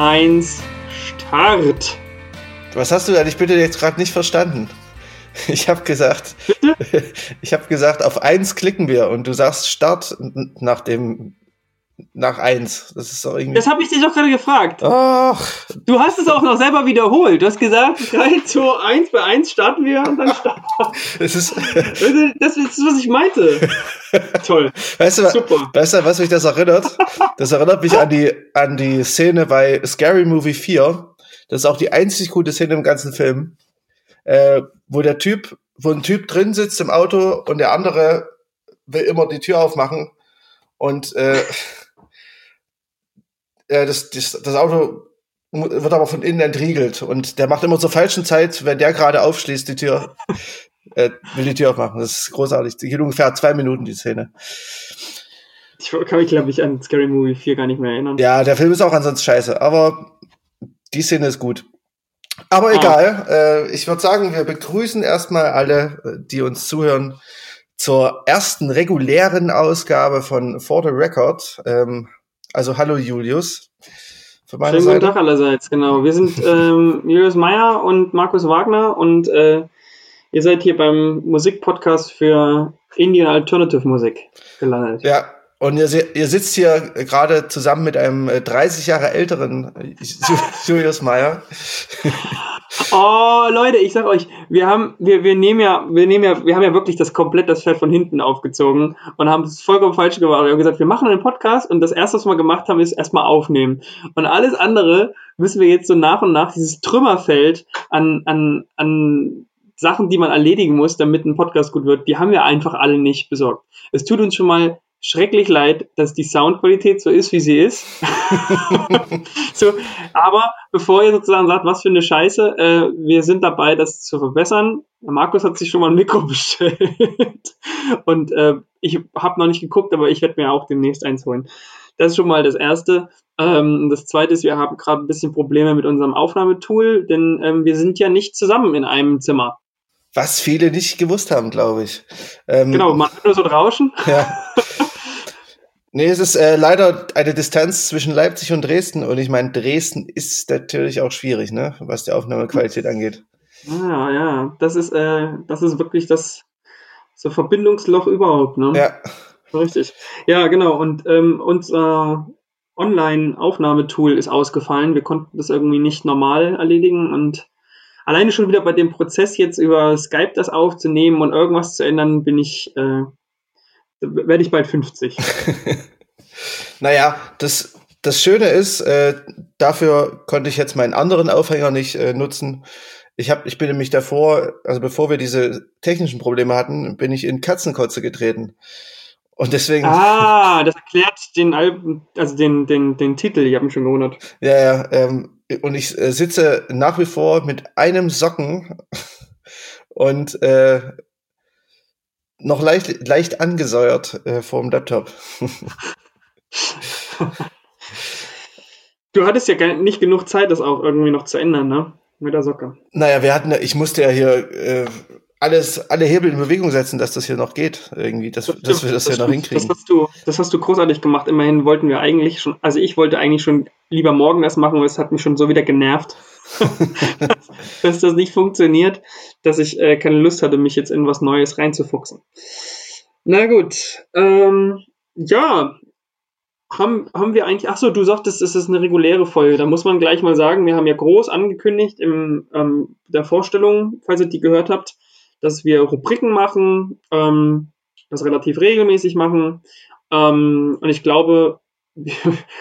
1, Start. Was hast du eigentlich bitte jetzt gerade nicht verstanden? Ich habe gesagt, Bitte? ich habe gesagt, auf eins klicken wir und du sagst Start nach dem nach eins. Das ist doch irgendwie. Das habe ich dich doch gerade gefragt. Ach, Du hast es auch noch selber wiederholt. Du hast gesagt, 3, 2, 1, bei 1 starten wir und dann starten es ist. wir. Das ist, was ich meinte. Toll. Weißt du, Super. weißt du, was mich das erinnert? Das erinnert mich an die an die Szene bei Scary Movie 4. Das ist auch die einzig gute Szene im ganzen Film, äh, wo der Typ, wo ein Typ drin sitzt im Auto und der andere will immer die Tür aufmachen und äh, äh, das, das, das Auto wird aber von innen entriegelt und der macht immer zur falschen Zeit, wenn der gerade aufschließt, die Tür, äh, will die Tür aufmachen. Das ist großartig. Die geht ungefähr zwei Minuten, die Szene. Ich kann mich, glaube ich, an Scary Movie 4 gar nicht mehr erinnern. Ja, der Film ist auch ansonsten scheiße, aber die Szene ist gut. Aber Ah. egal, äh, ich würde sagen, wir begrüßen erstmal alle, äh, die uns zuhören, zur ersten regulären Ausgabe von For the Record. Ähm, also hallo Julius. Von meiner Schönen guten. Tag allerseits, genau. Wir sind ähm, Julius Meyer und Markus Wagner und äh, ihr seid hier beim Musikpodcast für Indian Alternative Musik gelandet. Ja, und ihr, ihr sitzt hier gerade zusammen mit einem äh, 30 Jahre älteren äh, Ju- Julius Meyer. Oh, Leute, ich sag euch, wir haben, wir, wir nehmen ja, wir nehmen ja, wir haben ja wirklich das komplett das Pferd von hinten aufgezogen und haben es vollkommen falsch gemacht. Wir haben gesagt, wir machen einen Podcast und das erste, was wir gemacht haben, ist erstmal aufnehmen. Und alles andere müssen wir jetzt so nach und nach dieses Trümmerfeld an, an, an Sachen, die man erledigen muss, damit ein Podcast gut wird, die haben wir einfach alle nicht besorgt. Es tut uns schon mal schrecklich leid, dass die Soundqualität so ist, wie sie ist. so, aber bevor ihr sozusagen sagt, was für eine Scheiße, äh, wir sind dabei, das zu verbessern. Markus hat sich schon mal ein Mikro bestellt. Und äh, ich habe noch nicht geguckt, aber ich werde mir auch demnächst eins holen. Das ist schon mal das Erste. Ähm, das Zweite ist, wir haben gerade ein bisschen Probleme mit unserem Aufnahmetool, denn ähm, wir sind ja nicht zusammen in einem Zimmer. Was viele nicht gewusst haben, glaube ich. Ähm, Genau, man hört nur so ein Rauschen. Ja. Nee, es ist äh, leider eine Distanz zwischen Leipzig und Dresden und ich meine, Dresden ist natürlich auch schwierig, ne, was die Aufnahmequalität angeht. Ah, ja, das ist, äh, das ist wirklich das so Verbindungsloch überhaupt, ne? Ja, Richtig. Ja, genau. Und ähm, unser Online-Aufnahmetool ist ausgefallen. Wir konnten das irgendwie nicht normal erledigen und alleine schon wieder bei dem Prozess jetzt über Skype das aufzunehmen und irgendwas zu ändern, bin ich, äh, werde ich bald 50. naja, das, das Schöne ist, äh, dafür konnte ich jetzt meinen anderen Aufhänger nicht äh, nutzen. Ich, hab, ich bin nämlich davor, also bevor wir diese technischen Probleme hatten, bin ich in Katzenkotze getreten. Und deswegen, Ah, das erklärt den Alben, also den, den, den Titel, ich habe mich schon gewundert. ja, ja, ähm, und ich äh, sitze nach wie vor mit einem Socken und äh, noch leicht, leicht angesäuert äh, vorm Laptop. Du hattest ja nicht genug Zeit, das auch irgendwie noch zu ändern, ne? Mit der Socke. Naja, wir hatten, ja- ich musste ja hier äh, alles, alle Hebel in Bewegung setzen, dass das hier noch geht, irgendwie, dass, dass wir das, hier noch stimmt. hinkriegen. Das hast, du, das hast du großartig gemacht. Immerhin wollten wir eigentlich schon, also ich wollte eigentlich schon lieber morgen das machen, weil es hat mich schon so wieder genervt, dass das nicht funktioniert, dass ich äh, keine Lust hatte, mich jetzt in was Neues reinzufuchsen. Na gut, ähm, ja, haben, haben wir eigentlich, ach so, du sagtest, es ist eine reguläre Folge. Da muss man gleich mal sagen, wir haben ja groß angekündigt in ähm, der Vorstellung, falls ihr die gehört habt, dass wir Rubriken machen, ähm, das relativ regelmäßig machen. Ähm, und ich glaube, wir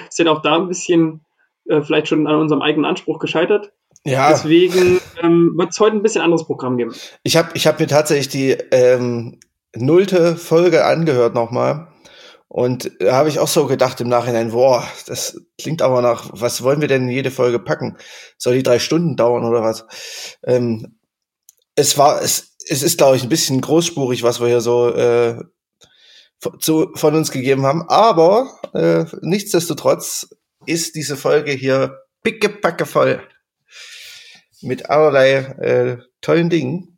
sind auch da ein bisschen äh, vielleicht schon an unserem eigenen Anspruch gescheitert. Ja, Deswegen ähm, wird es heute ein bisschen anderes Programm geben. ich habe ich hab mir tatsächlich die ähm, nullte Folge angehört nochmal. Und da habe ich auch so gedacht im Nachhinein, boah, das klingt aber nach, was wollen wir denn in jede Folge packen? Soll die drei Stunden dauern oder was? Ähm, es war, es, es ist, glaube ich, ein bisschen großspurig, was wir hier so äh, zu, von uns gegeben haben. Aber äh, nichtsdestotrotz ist diese Folge hier pickepacke voll mit allerlei äh, tollen Dingen.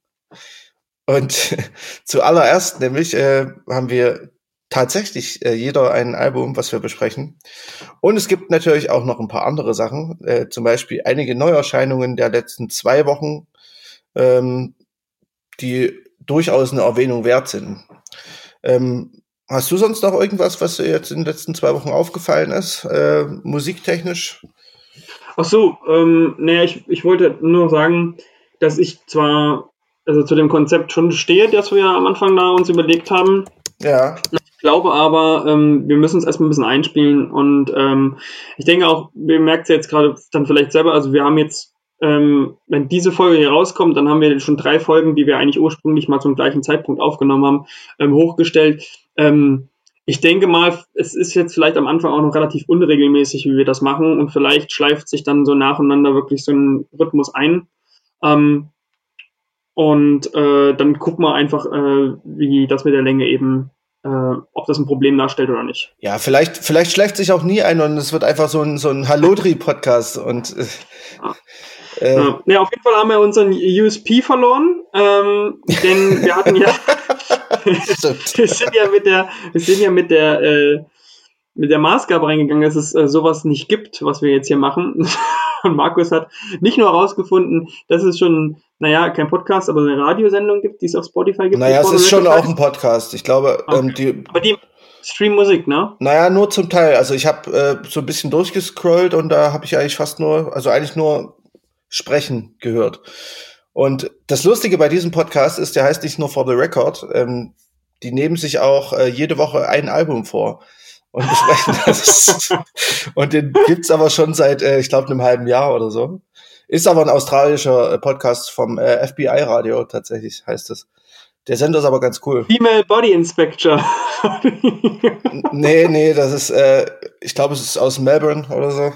Und zuallererst nämlich äh, haben wir tatsächlich äh, jeder ein Album, was wir besprechen. Und es gibt natürlich auch noch ein paar andere Sachen, äh, zum Beispiel einige Neuerscheinungen der letzten zwei Wochen, ähm, die durchaus eine Erwähnung wert sind. Ähm, hast du sonst noch irgendwas, was dir jetzt in den letzten zwei Wochen aufgefallen ist, äh, musiktechnisch? Ach so, ähm, naja, ich, ich wollte nur sagen, dass ich zwar also zu dem Konzept schon stehe, das wir am Anfang da uns überlegt haben. Ja. Ich glaube aber, ähm, wir müssen es erstmal ein bisschen einspielen und ähm, ich denke auch, wir merkt es jetzt gerade dann vielleicht selber, also wir haben jetzt, ähm, wenn diese Folge hier rauskommt, dann haben wir schon drei Folgen, die wir eigentlich ursprünglich mal zum gleichen Zeitpunkt aufgenommen haben, ähm, hochgestellt. Ähm, ich denke mal, es ist jetzt vielleicht am Anfang auch noch relativ unregelmäßig, wie wir das machen und vielleicht schleift sich dann so nacheinander wirklich so ein Rhythmus ein. Ähm, und äh, dann gucken wir einfach, äh, wie das mit der Länge eben, äh, ob das ein Problem darstellt oder nicht. Ja, vielleicht, vielleicht schläft sich auch nie ein und es wird einfach so ein, so ein Hallodri-Podcast und äh, ja. Äh, ja. auf jeden Fall haben wir unseren USP verloren, ähm, denn wir hatten ja, wir sind ja mit der, wir sind ja mit der, äh, mit der Maßgabe reingegangen, dass es äh, sowas nicht gibt, was wir jetzt hier machen. Und Markus hat nicht nur herausgefunden, dass es schon, naja, kein Podcast, aber eine Radiosendung gibt, die es auf Spotify gibt. Naja, es ist schon auch ein Podcast. Ich glaube, okay. ähm, die. Aber die Stream Musik, ne? Naja, nur zum Teil. Also ich habe äh, so ein bisschen durchgescrollt und da habe ich eigentlich fast nur, also eigentlich nur Sprechen gehört. Und das Lustige bei diesem Podcast ist, der heißt nicht nur For the Record, ähm, die nehmen sich auch äh, jede Woche ein Album vor und besprechen das. und den gibt's aber schon seit, äh, ich glaube, einem halben Jahr oder so. Ist aber ein australischer äh, Podcast vom äh, FBI Radio tatsächlich, heißt es. Der Sender ist aber ganz cool. Female Body Inspector. nee, nee, das ist, äh, ich glaube, es ist aus Melbourne oder so.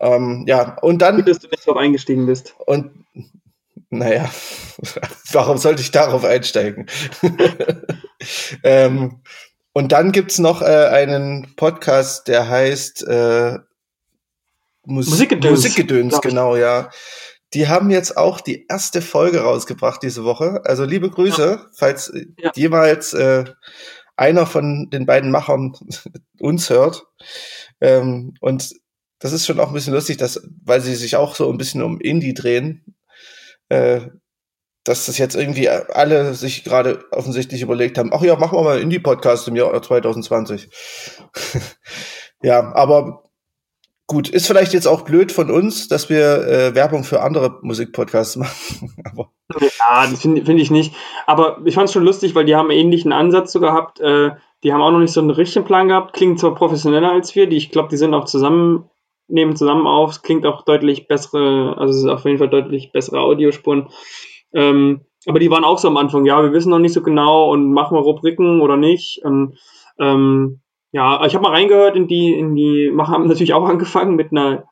Ähm, ja, und dann. Gut, dass du nicht drauf eingestiegen bist. Und naja, warum sollte ich darauf einsteigen? ähm, und dann gibt's noch äh, einen Podcast, der heißt äh, Mus Musikgedöns. Musikgedöns, genau, ja. Die haben jetzt auch die erste Folge rausgebracht diese Woche. Also liebe Grüße, ja. falls ja. jemals äh, einer von den beiden Machern uns hört. Ähm, und das ist schon auch ein bisschen lustig, dass, weil sie sich auch so ein bisschen um Indie drehen, äh, dass das jetzt irgendwie alle sich gerade offensichtlich überlegt haben, ach ja, machen wir mal einen Indie-Podcast im Jahr 2020. ja, aber gut, ist vielleicht jetzt auch blöd von uns, dass wir äh, Werbung für andere Musikpodcasts machen. aber ja, das finde find ich nicht. Aber ich fand es schon lustig, weil die haben einen ähnlichen Ansatz so gehabt. Äh, die haben auch noch nicht so einen richtigen Plan gehabt, klingen zwar professioneller als wir, die ich glaube, die sind auch zusammen nehmen zusammen auf, es klingt auch deutlich bessere, also es ist auf jeden Fall deutlich bessere Audiospuren. Ähm, aber die waren auch so am Anfang, ja, wir wissen noch nicht so genau und machen wir Rubriken oder nicht. Und, ähm, ja, ich habe mal reingehört in die, in die, haben natürlich auch angefangen mit einer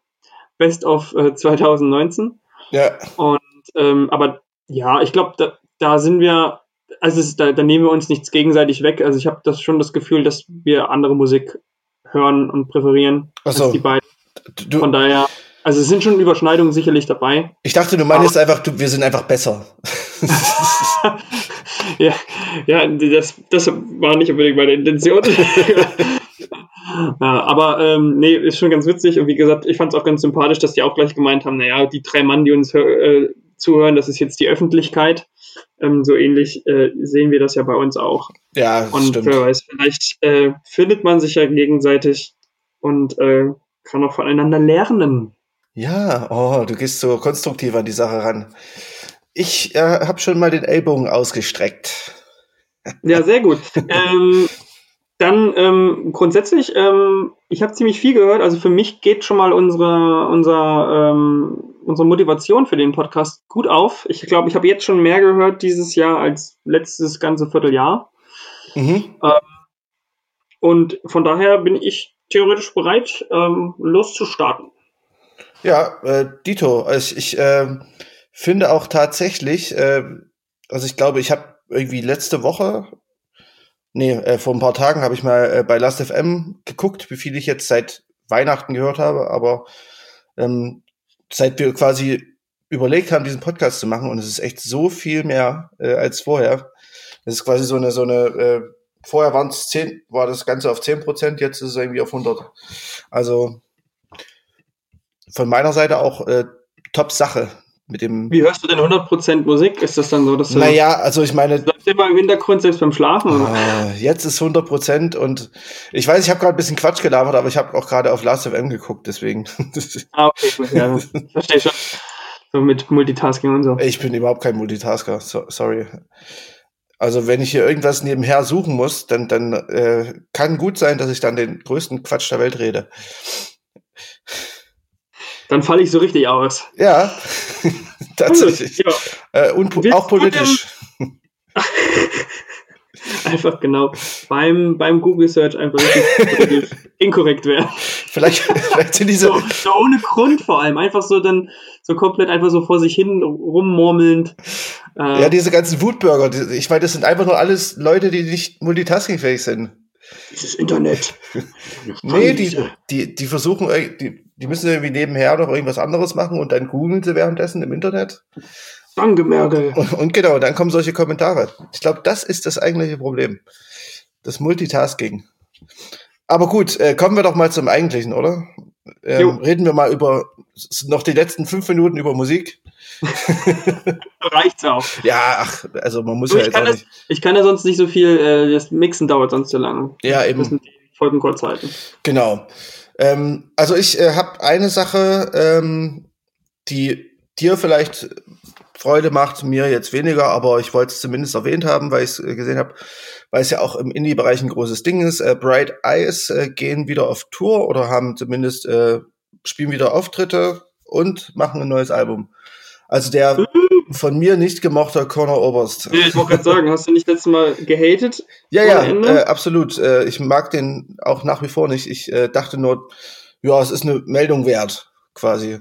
Best of äh, 2019. Ja. Und ähm, aber ja, ich glaube, da, da sind wir, also es, da, da nehmen wir uns nichts gegenseitig weg. Also ich habe das schon das Gefühl, dass wir andere Musik hören und präferieren so. als die beiden. Du, Von daher, also es sind schon Überschneidungen sicherlich dabei. Ich dachte, du meinst einfach, du, wir sind einfach besser. ja, ja das, das war nicht unbedingt meine Intention. ja, aber ähm, nee, ist schon ganz witzig und wie gesagt, ich fand es auch ganz sympathisch, dass die auch gleich gemeint haben, naja, die drei Mann, die uns äh, zuhören, das ist jetzt die Öffentlichkeit. Ähm, so ähnlich äh, sehen wir das ja bei uns auch. Ja, und stimmt. wer weiß, vielleicht äh, findet man sich ja gegenseitig und äh, kann auch voneinander lernen. Ja, oh, du gehst so konstruktiv an die Sache ran. Ich äh, habe schon mal den Ellbogen ausgestreckt. Ja, sehr gut. ähm, dann ähm, grundsätzlich, ähm, ich habe ziemlich viel gehört. Also für mich geht schon mal unsere, unser, ähm, unsere Motivation für den Podcast gut auf. Ich glaube, ich habe jetzt schon mehr gehört dieses Jahr als letztes ganze Vierteljahr. Mhm. Ähm, und von daher bin ich theoretisch bereit, ähm, loszustarten. Ja, äh, Dito, ich, ich äh, finde auch tatsächlich, äh, also ich glaube, ich habe irgendwie letzte Woche, nee, äh, vor ein paar Tagen habe ich mal äh, bei Last FM geguckt, wie viel ich jetzt seit Weihnachten gehört habe, aber ähm, seit wir quasi überlegt haben, diesen Podcast zu machen, und es ist echt so viel mehr äh, als vorher. Es ist quasi so eine, so eine, äh, vorher waren es 10, war das Ganze auf 10 Prozent, jetzt ist es irgendwie auf 100. Also von meiner Seite auch äh, Top-Sache mit dem. Wie hörst du denn 100% Musik? Ist das dann so, dass du. Naja, also ich meine. Läuft immer im Hintergrund selbst beim Schlafen? Oder? Äh, jetzt ist 100% und ich weiß, ich habe gerade ein bisschen Quatsch gelabert, aber ich habe auch gerade auf Last FM geguckt, deswegen. ah, okay, gut, ja, ich verstehe schon. So mit Multitasking und so. Ich bin überhaupt kein Multitasker, so, sorry. Also wenn ich hier irgendwas nebenher suchen muss, dann, dann äh, kann gut sein, dass ich dann den größten Quatsch der Welt rede. Dann falle ich so richtig aus. Ja, tatsächlich. Ja. Äh, und Willst auch politisch. einfach genau beim, beim Google Search einfach inkorrekt werden. Vielleicht, vielleicht sind diese. So, so, ohne Grund vor allem. Einfach so dann so komplett einfach so vor sich hin rummurmelnd. Äh, ja, diese ganzen Wutbürger, ich meine, das sind einfach nur alles Leute, die nicht multitaskingfähig sind. Dieses Internet. nee, die, die, die versuchen, die, die müssen irgendwie nebenher noch irgendwas anderes machen und dann googeln sie währenddessen im Internet. Danke, Merkel. Und, und genau, dann kommen solche Kommentare. Ich glaube, das ist das eigentliche Problem. Das Multitasking. Aber gut, äh, kommen wir doch mal zum Eigentlichen, oder? Ähm, reden wir mal über noch die letzten fünf Minuten über Musik. Reicht's auch. Ja, ach, also man muss du, ja jetzt auch das, nicht. Ich kann ja sonst nicht so viel, äh, das Mixen dauert sonst zu lange. Ja, eben. Müssen die Folgen kurz halten. Genau. Ähm, also ich äh, habe eine Sache, ähm, die dir vielleicht Freude macht, mir jetzt weniger, aber ich wollte es zumindest erwähnt haben, weil ich es äh, gesehen habe, weil es ja auch im Indie-Bereich ein großes Ding ist. Äh, Bright Eyes äh, gehen wieder auf Tour oder haben zumindest äh, spielen wieder Auftritte und machen ein neues Album. Also der von mir nicht gemochter Conor Oberst. Nee, ich wollte gerade sagen, hast du nicht letztes Mal gehatet? Ja, ja, äh, absolut. Äh, ich mag den auch nach wie vor nicht. Ich äh, dachte nur, ja, es ist eine Meldung wert, quasi.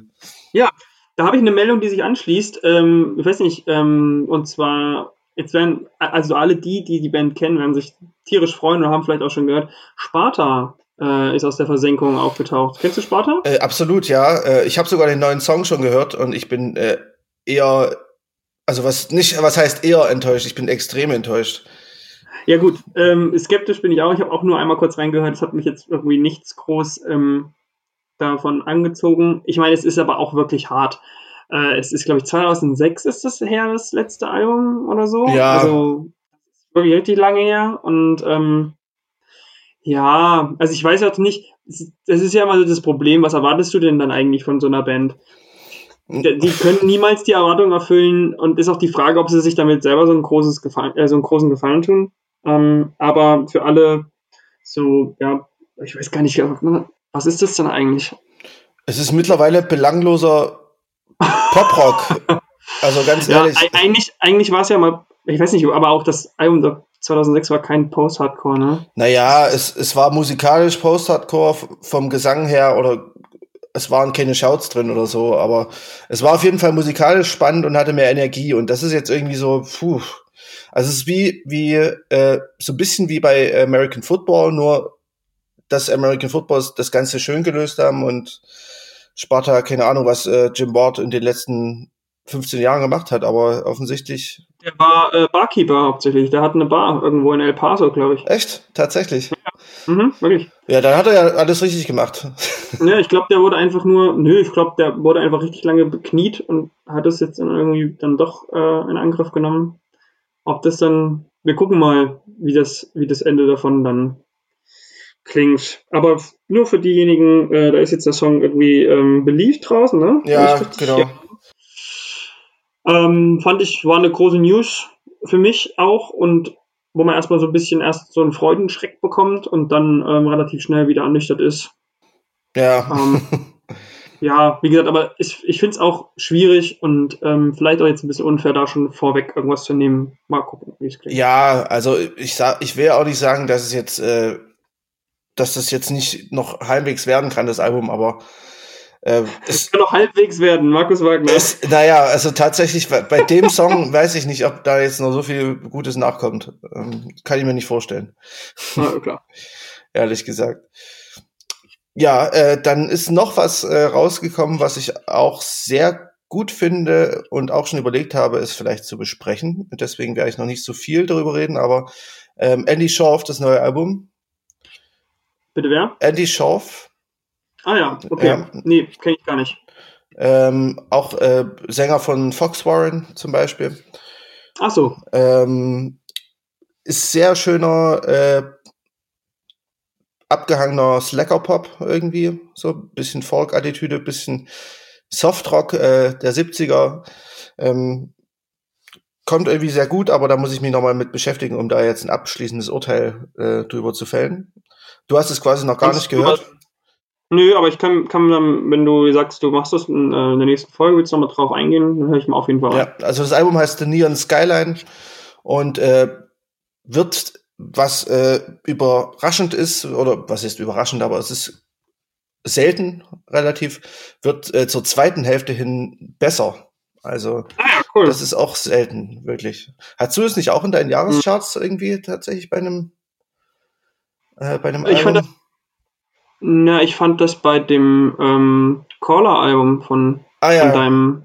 Ja, da habe ich eine Meldung, die sich anschließt. Ähm, ich weiß nicht, ähm, und zwar, jetzt werden, also alle die, die die Band kennen, werden sich tierisch freuen und haben vielleicht auch schon gehört, Sparta äh, ist aus der Versenkung aufgetaucht. Kennst du Sparta? Äh, absolut, ja. Äh, ich habe sogar den neuen Song schon gehört und ich bin äh, eher, also was nicht, was heißt eher enttäuscht? Ich bin extrem enttäuscht. Ja gut, ähm, skeptisch bin ich auch. Ich habe auch nur einmal kurz reingehört. Es hat mich jetzt irgendwie nichts groß ähm, davon angezogen. Ich meine, es ist aber auch wirklich hart. Äh, es ist, glaube ich, 2006 ist das her, das letzte Album oder so. Ja. Also wirklich richtig lange her. Und ähm, ja, also ich weiß auch nicht, das ist ja mal das Problem, was erwartest du denn dann eigentlich von so einer Band? Die können niemals die Erwartungen erfüllen und ist auch die Frage, ob sie sich damit selber so, ein großes Gefallen, äh, so einen großen Gefallen tun. Ähm, aber für alle so, ja, ich weiß gar nicht, was ist das denn eigentlich? Es ist mittlerweile belangloser Poprock. also ganz ehrlich. Ja, eigentlich, eigentlich war es ja mal, ich weiß nicht, aber auch das Album 2006 war kein Post-Hardcore, ne? Naja, es, es war musikalisch Post-Hardcore vom Gesang her oder es waren keine Shouts drin oder so, aber es war auf jeden Fall musikalisch spannend und hatte mehr Energie und das ist jetzt irgendwie so, puh. Also es ist wie, wie, äh, so ein bisschen wie bei American Football, nur dass American Football das Ganze schön gelöst haben und Sparta, keine Ahnung, was äh, Jim Ward in den letzten 15 Jahren gemacht hat, aber offensichtlich. Der war äh, Barkeeper hauptsächlich. Der hat eine Bar irgendwo in El Paso, glaube ich. Echt? Tatsächlich? Ja. Mhm, wirklich. Ja, dann hat er ja alles richtig gemacht. Ja, ich glaube, der wurde einfach nur, nö, ich glaube, der wurde einfach richtig lange bekniet und hat es jetzt dann irgendwie dann doch äh, in Angriff genommen. Ob das dann, wir gucken mal, wie das, wie das Ende davon dann klingt. Aber nur für diejenigen, äh, da ist jetzt der Song irgendwie ähm, beliebt draußen, ne? Ja, genau. Ja. Ähm, fand ich, war eine große News für mich auch und wo man erstmal so ein bisschen erst so einen Freudenschreck bekommt und dann ähm, relativ schnell wieder ernüchtert ist. Ja. Ähm, ja, wie gesagt, aber ich, ich finde es auch schwierig und ähm, vielleicht auch jetzt ein bisschen unfair, da schon vorweg irgendwas zu nehmen. Mal gucken, wie es klingt. Ja, also ich sag, ich will auch nicht sagen, dass es jetzt, äh, dass das jetzt nicht noch halbwegs werden kann, das Album, aber äh, es kann noch halbwegs werden, Markus Wagner. Es, naja, also tatsächlich, bei dem Song weiß ich nicht, ob da jetzt noch so viel Gutes nachkommt. Ähm, kann ich mir nicht vorstellen. Ja, klar. Ehrlich gesagt. Ja, äh, dann ist noch was äh, rausgekommen, was ich auch sehr gut finde und auch schon überlegt habe, es vielleicht zu besprechen. Deswegen werde ich noch nicht so viel darüber reden, aber Ähm, Andy Schorf, das neue Album. Bitte wer? Andy Schorf. Ah ja, okay. Ja. Nee, kenne ich gar nicht. Ähm, auch äh, Sänger von Fox Warren zum Beispiel. Ach so. Ähm, ist sehr schöner, äh, abgehangener Slacker-Pop irgendwie. So bisschen Folk-Attitüde, bisschen Softrock äh, der 70er. Ähm, kommt irgendwie sehr gut, aber da muss ich mich nochmal mit beschäftigen, um da jetzt ein abschließendes Urteil äh, drüber zu fällen. Du hast es quasi noch gar Kannst nicht gehört. Nö, aber ich kann, kann dann, wenn du sagst, du machst das in, äh, in der nächsten Folge, willst du nochmal drauf eingehen, dann höre ich mal auf jeden Fall an. Ja, also das Album heißt The Neon Skyline und äh, wird, was äh, überraschend ist, oder was ist überraschend, aber es ist selten relativ, wird äh, zur zweiten Hälfte hin besser. Also Ah cool. das ist auch selten, wirklich. Hast du es nicht auch in deinen Jahrescharts irgendwie tatsächlich bei einem äh, bei einem Ich fand Album? Na, ich fand das bei dem ähm, Caller-Album von, ah von ja, deinem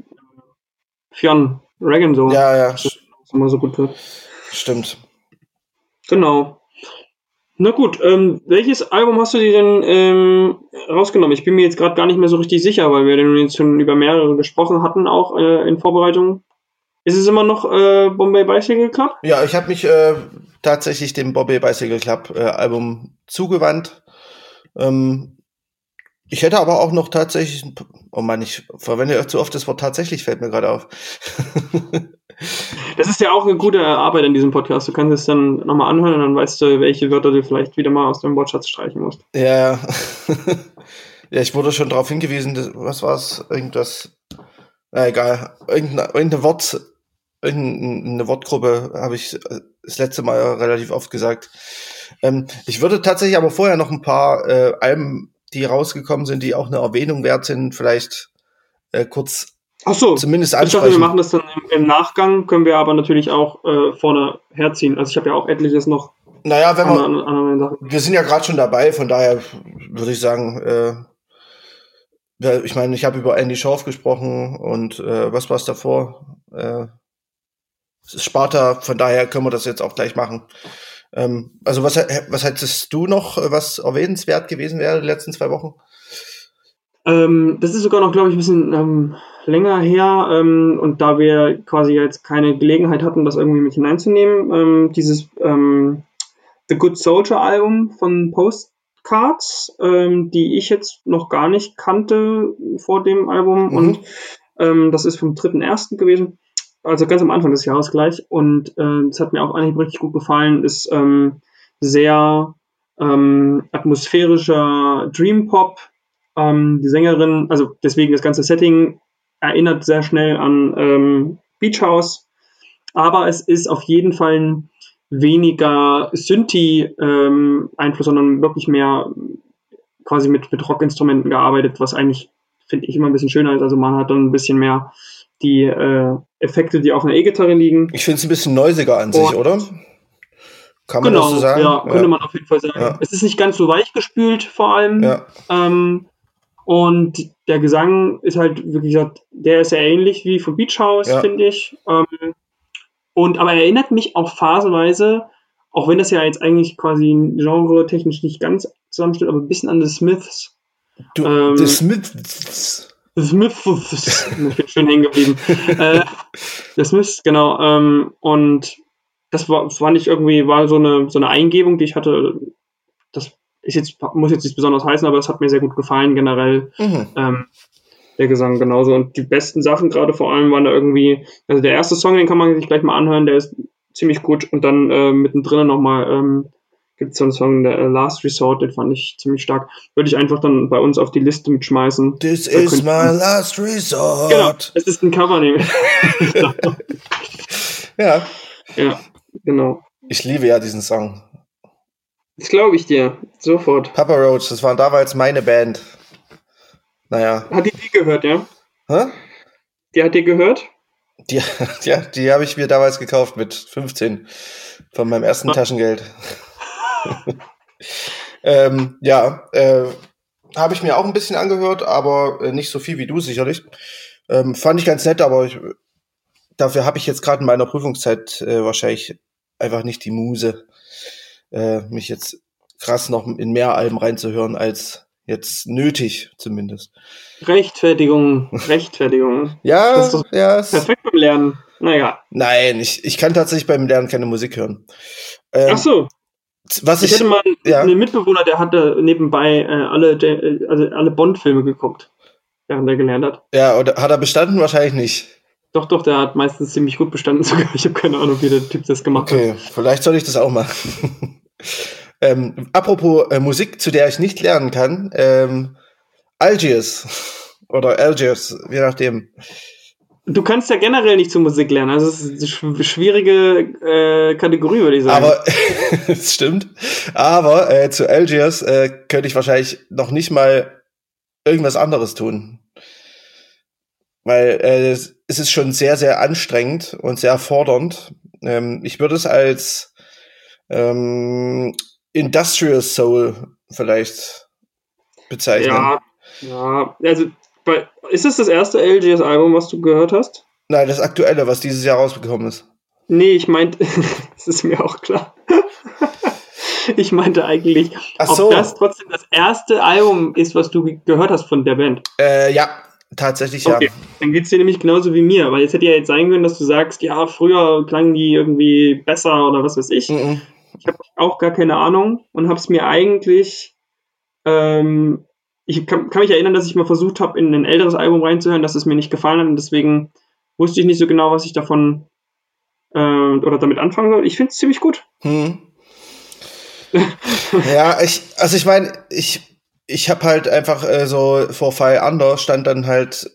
Fionn Reagan so, ja, ja, dass es immer so gut wird. stimmt. Genau. Na gut, ähm, welches Album hast du dir denn ähm, rausgenommen? Ich bin mir jetzt gerade gar nicht mehr so richtig sicher, weil wir denn jetzt schon über mehrere gesprochen hatten, auch äh, in Vorbereitung. Ist es immer noch äh, Bombay Bicycle Club? Ja, ich habe mich äh, tatsächlich dem Bobby Bicycle Club äh, Album zugewandt. Ähm, ich hätte aber auch noch tatsächlich, oh Mann, ich verwende zu oft das Wort tatsächlich, fällt mir gerade auf. Das ist ja auch eine gute Arbeit in diesem Podcast. Du kannst es dann nochmal anhören und dann weißt du, welche Wörter du vielleicht wieder mal aus deinem Wortschatz streichen musst. ja, ja. ja, ich wurde schon darauf hingewiesen, dass, was war es? Irgendwas, na egal, irgendeine, irgendeine Wort, irgendeine Wortgruppe habe ich äh, das letzte Mal relativ oft gesagt. Ähm, ich würde tatsächlich aber vorher noch ein paar äh, Alben, die rausgekommen sind, die auch eine Erwähnung wert sind, vielleicht äh, kurz Ach so. zumindest Ich dachte, wir ansprechen. machen das dann im, im Nachgang, können wir aber natürlich auch äh, vorne herziehen. Also ich habe ja auch etliches noch Naja, wenn an, wir, an, an Sachen. wir sind ja gerade schon dabei, von daher würde ich sagen, äh, ich meine, ich habe über Andy Schorf gesprochen und äh, was war es davor? Äh, Sparta, von daher können wir das jetzt auch gleich machen. Ähm, also was, was hättest du noch, äh, was erwähnenswert gewesen wäre die letzten zwei Wochen? Ähm, das ist sogar noch, glaube ich, ein bisschen ähm, länger her. Ähm, und da wir quasi jetzt keine Gelegenheit hatten, das irgendwie mit hineinzunehmen, ähm, dieses ähm, The Good Soldier Album von Postcards, die ich jetzt noch gar nicht kannte vor dem Album. Mhm. Und das ist vom 3.1. gewesen. Also ganz am Anfang des Jahres gleich. Und äh, das hat mir auch eigentlich richtig gut gefallen. Ist ähm, sehr ähm, atmosphärischer Dream Pop. Ähm, die Sängerin, also deswegen das ganze Setting erinnert sehr schnell an ähm, Beach House, aber es ist auf jeden Fall ein weniger Synthi-Einfluss, sondern wirklich mehr quasi mit, mit Rockinstrumenten gearbeitet, was eigentlich, finde ich, immer ein bisschen schöner ist. Also man hat dann ein bisschen mehr die äh, Effekte, die auf einer E-Gitarre liegen. Ich finde es ein bisschen neusiger an sich, oder? Kann man Genau, das so sagen? ja, könnte man auf jeden Fall sagen. Ja. Es ist nicht ganz so weich gespült, vor allem. ja. Ähm, und der Gesang ist halt, wie gesagt, der ist sehr ähnlich wie von Beach House, Ja. finde ich. Ähm, und aber er erinnert mich auch phasenweise, auch wenn das ja jetzt eigentlich quasi genre-technisch nicht ganz zusammensteht, aber ein bisschen an The Smiths. Du, Ähm, The Smiths. Smiths, ich bin schön hängen geblieben. äh, The Smiths, genau. Ähm, und das war, fand ich irgendwie, war so eine, so eine Eingebung, die ich hatte. Das ist jetzt, muss jetzt nicht besonders heißen, aber das hat mir sehr gut gefallen, generell. Mhm. Ähm, der Gesang genauso. Und die besten Sachen gerade vor allem waren da irgendwie, also der erste Song, den kann man sich gleich mal anhören, der ist ziemlich gut. Und dann äh, mittendrin nochmal ähm, gibt es so einen Song, der äh, Last Resort, den fand ich ziemlich stark. Würde ich einfach dann bei uns auf die Liste mitschmeißen. This Da is my last resort. Genau, es ist ein Cover nämlich. Ja. ja, genau. Ich liebe ja diesen Song. Das glaube ich dir. Sofort. Papa Roach, das war damals meine Band. Naja. Hat die die gehört, ja? Hä? Die hat die gehört? Die, ja, die habe ich mir damals gekauft mit 15 von meinem ersten Ah. Taschengeld. Ähm, ja, äh, habe ich mir auch ein bisschen angehört, aber äh, nicht so viel wie du sicherlich. Ähm, fand ich ganz nett, aber ich, dafür habe ich jetzt gerade in meiner Prüfungszeit äh, wahrscheinlich einfach nicht die Muse, äh, mich jetzt krass noch in mehr Alben reinzuhören als jetzt nötig zumindest. Rechtfertigung, Rechtfertigung. Ja, Das ist doch ja. Perfekt beim Lernen. Naja. Nein, ich, ich kann tatsächlich beim Lernen keine Musik hören. Ähm, Ach so, was ich ich, hatte mal ja. einen Mitbewohner, der hatte nebenbei äh, alle, äh, also alle Bond-Filme geguckt, während er gelernt hat. ja, oder hat er bestanden? Wahrscheinlich nicht. Doch, doch, der hat meistens ziemlich gut bestanden sogar. Ich habe keine Ahnung, wie der Typ das gemacht hat. Okay, vielleicht soll ich das auch machen. ähm, apropos äh, Musik, zu der ich nicht lernen kann, ähm, Algiers oder Algiers, je nachdem. Du kannst ja generell nicht zur Musik lernen. Also es ist eine schw- schwierige äh, Kategorie, würde ich sagen. Aber es stimmt. Aber äh, zu Algiers äh, könnte ich wahrscheinlich noch nicht mal irgendwas anderes tun. Weil äh, es es ist schon sehr, sehr anstrengend und sehr fordernd. Ähm, ich würde es als ähm, Industrial Soul vielleicht bezeichnen. ja, ja, also bei, ist das das erste LGS-Album, was du gehört hast? Nein, das aktuelle, was dieses Jahr rausgekommen ist. Nee, ich meinte, das ist mir auch klar. ich meinte eigentlich, Ach ob so. das trotzdem das erste Album ist, was du ge- gehört hast von der Band. Äh, ja, tatsächlich ja. Okay, dann geht's dir nämlich genauso wie mir, weil es hätte ja jetzt sein können, dass du sagst, ja, früher klangen die irgendwie besser oder was weiß ich. Mhm. Ich habe auch gar keine Ahnung und habe es mir eigentlich. Ähm, ich kann, kann mich erinnern, dass ich mal versucht habe, in ein älteres Album reinzuhören, dass es mir nicht gefallen hat und deswegen wusste ich nicht so genau, was ich davon äh, oder damit anfangen soll. Ich finde es ziemlich gut. Hm. ja, ich, also ich meine, ich, ich habe halt einfach äh, so vor Fire Under stand dann halt,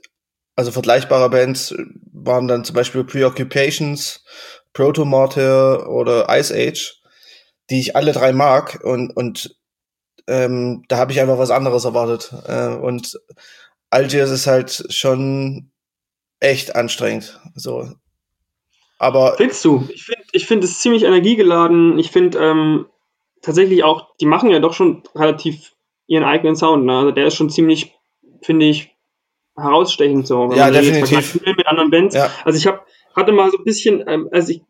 also vergleichbare Bands waren dann zum Beispiel Preoccupations, Proto Martyr oder Ice Age, die ich alle drei mag und, und ähm, da habe ich einfach was anderes erwartet. Äh, und Algiers ist halt schon echt anstrengend. So. Aber Findest du? Ich finde ich find es ziemlich energiegeladen. Ich finde ähm, tatsächlich auch, die machen ja doch schon relativ ihren eigenen Sound. Ne? Also der ist schon ziemlich, finde ich, herausstechend so. Ja, definitiv. Mit anderen Bands. ja, Also ich hab, hatte mal so ein bisschen, ähm, also ich,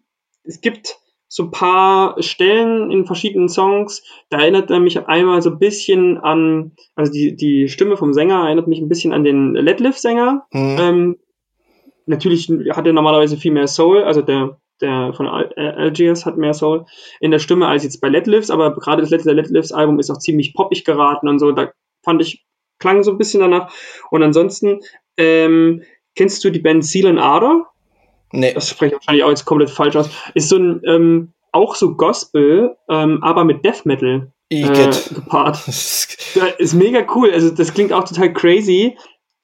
es gibt so ein paar Stellen in verschiedenen Songs, da erinnert er mich einmal so ein bisschen an, also die, die Stimme vom Sänger erinnert mich ein bisschen an den Letliff-Sänger. hm, Ähm, natürlich hat er normalerweise viel mehr Soul, also der, der von Algiers hat mehr Soul in der Stimme als jetzt bei Letliffs, aber gerade das letzte Letliffs-Album ist auch ziemlich poppig geraten und so, da fand ich, klang so ein bisschen danach. Und ansonsten, ähm, kennst du die Band Seal and Ardor? Nee. das spreche ich wahrscheinlich auch jetzt komplett falsch aus, ist so ein, ähm, auch so Gospel, ähm, aber mit Death Metal äh, gepaart. Ist mega cool, also das klingt auch total crazy,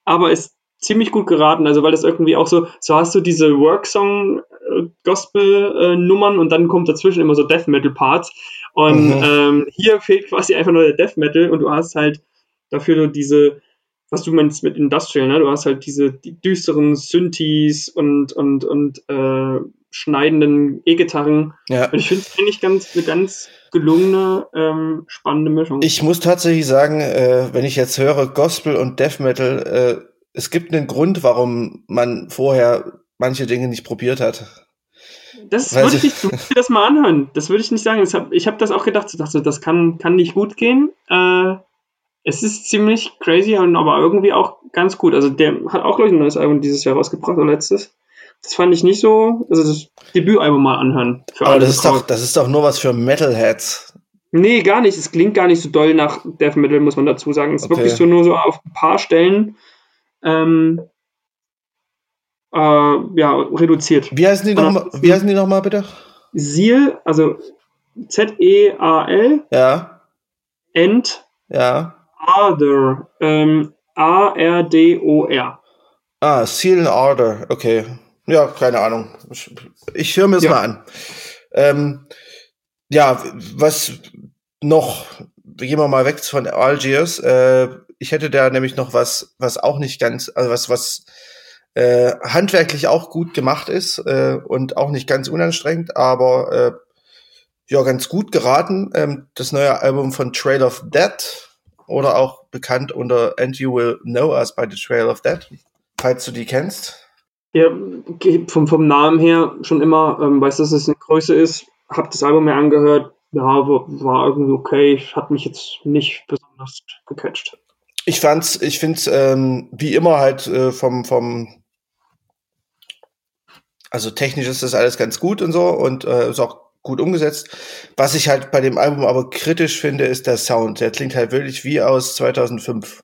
aber ist ziemlich gut geraten, also weil das irgendwie auch so, so hast du diese Worksong-Gospel-Nummern und dann kommt dazwischen immer so Death Metal-Parts und Mhm. ähm, hier fehlt quasi einfach nur der Death Metal und du hast halt dafür nur diese was du meinst mit Industrial, ne? Du hast halt diese die düsteren Synthes und, und, und äh, schneidenden E-Gitarren. Ja. Und ich finde es eigentlich ganz, eine ganz gelungene, ähm, spannende Mischung. Ich muss tatsächlich sagen, äh, wenn ich jetzt höre Gospel und Death Metal, äh, es gibt einen Grund, warum man vorher manche Dinge nicht probiert hat. das weil würde ich nicht, du musst dir das mal anhören. Das würde ich nicht sagen. Das hab, ich habe das auch gedacht. Ich dachte, das kann, kann nicht gut gehen. Äh, es ist ziemlich crazy, und aber irgendwie auch ganz gut. Also der hat auch, glaube ich, ein neues Album dieses Jahr rausgebracht oder letztes. Das fand ich nicht so. Also das Debütalbum mal anhören. Aber das ist doch, das ist doch nur was für Metalheads. Nee, gar nicht. Es klingt gar nicht so doll nach Death Metal, muss man dazu sagen. Es ist Okay. wirklich so nur so auf ein paar Stellen ähm, äh, ja, reduziert. Wie heißen die nochmal, wie heißen die noch mal bitte? Seal, also Z-E-A-L, Ja, End, ja. Ardor, ähm, A-R-D-O-R. Ah, Seal and Order, okay. Ja, keine Ahnung. Ich, ich höre mir das Ja. mal an. Ähm, ja, was noch, gehen wir mal weg von Algiers. Äh, ich hätte da nämlich noch was, was auch nicht ganz, also was, was äh, handwerklich auch gut gemacht ist äh, und auch nicht ganz unanstrengend, aber äh, ja, ganz gut geraten. Ähm, das neue Album von Trail of Dead oder auch bekannt unter And You Will Know Us by the Trail of Dead, falls du die kennst. Ja, vom, vom Namen her schon immer, ähm, weiß, dass es eine Größe ist. habe das Album mir angehört, ja, war, war irgendwie okay. Ich hat mich jetzt nicht besonders gecatcht. Ich fand's, ich find's ähm, wie immer halt äh, vom vom also technisch ist das alles ganz gut und so und äh, ist auch gut umgesetzt. Was ich halt bei dem Album aber kritisch finde, ist der Sound. Der klingt halt wirklich wie aus 2005.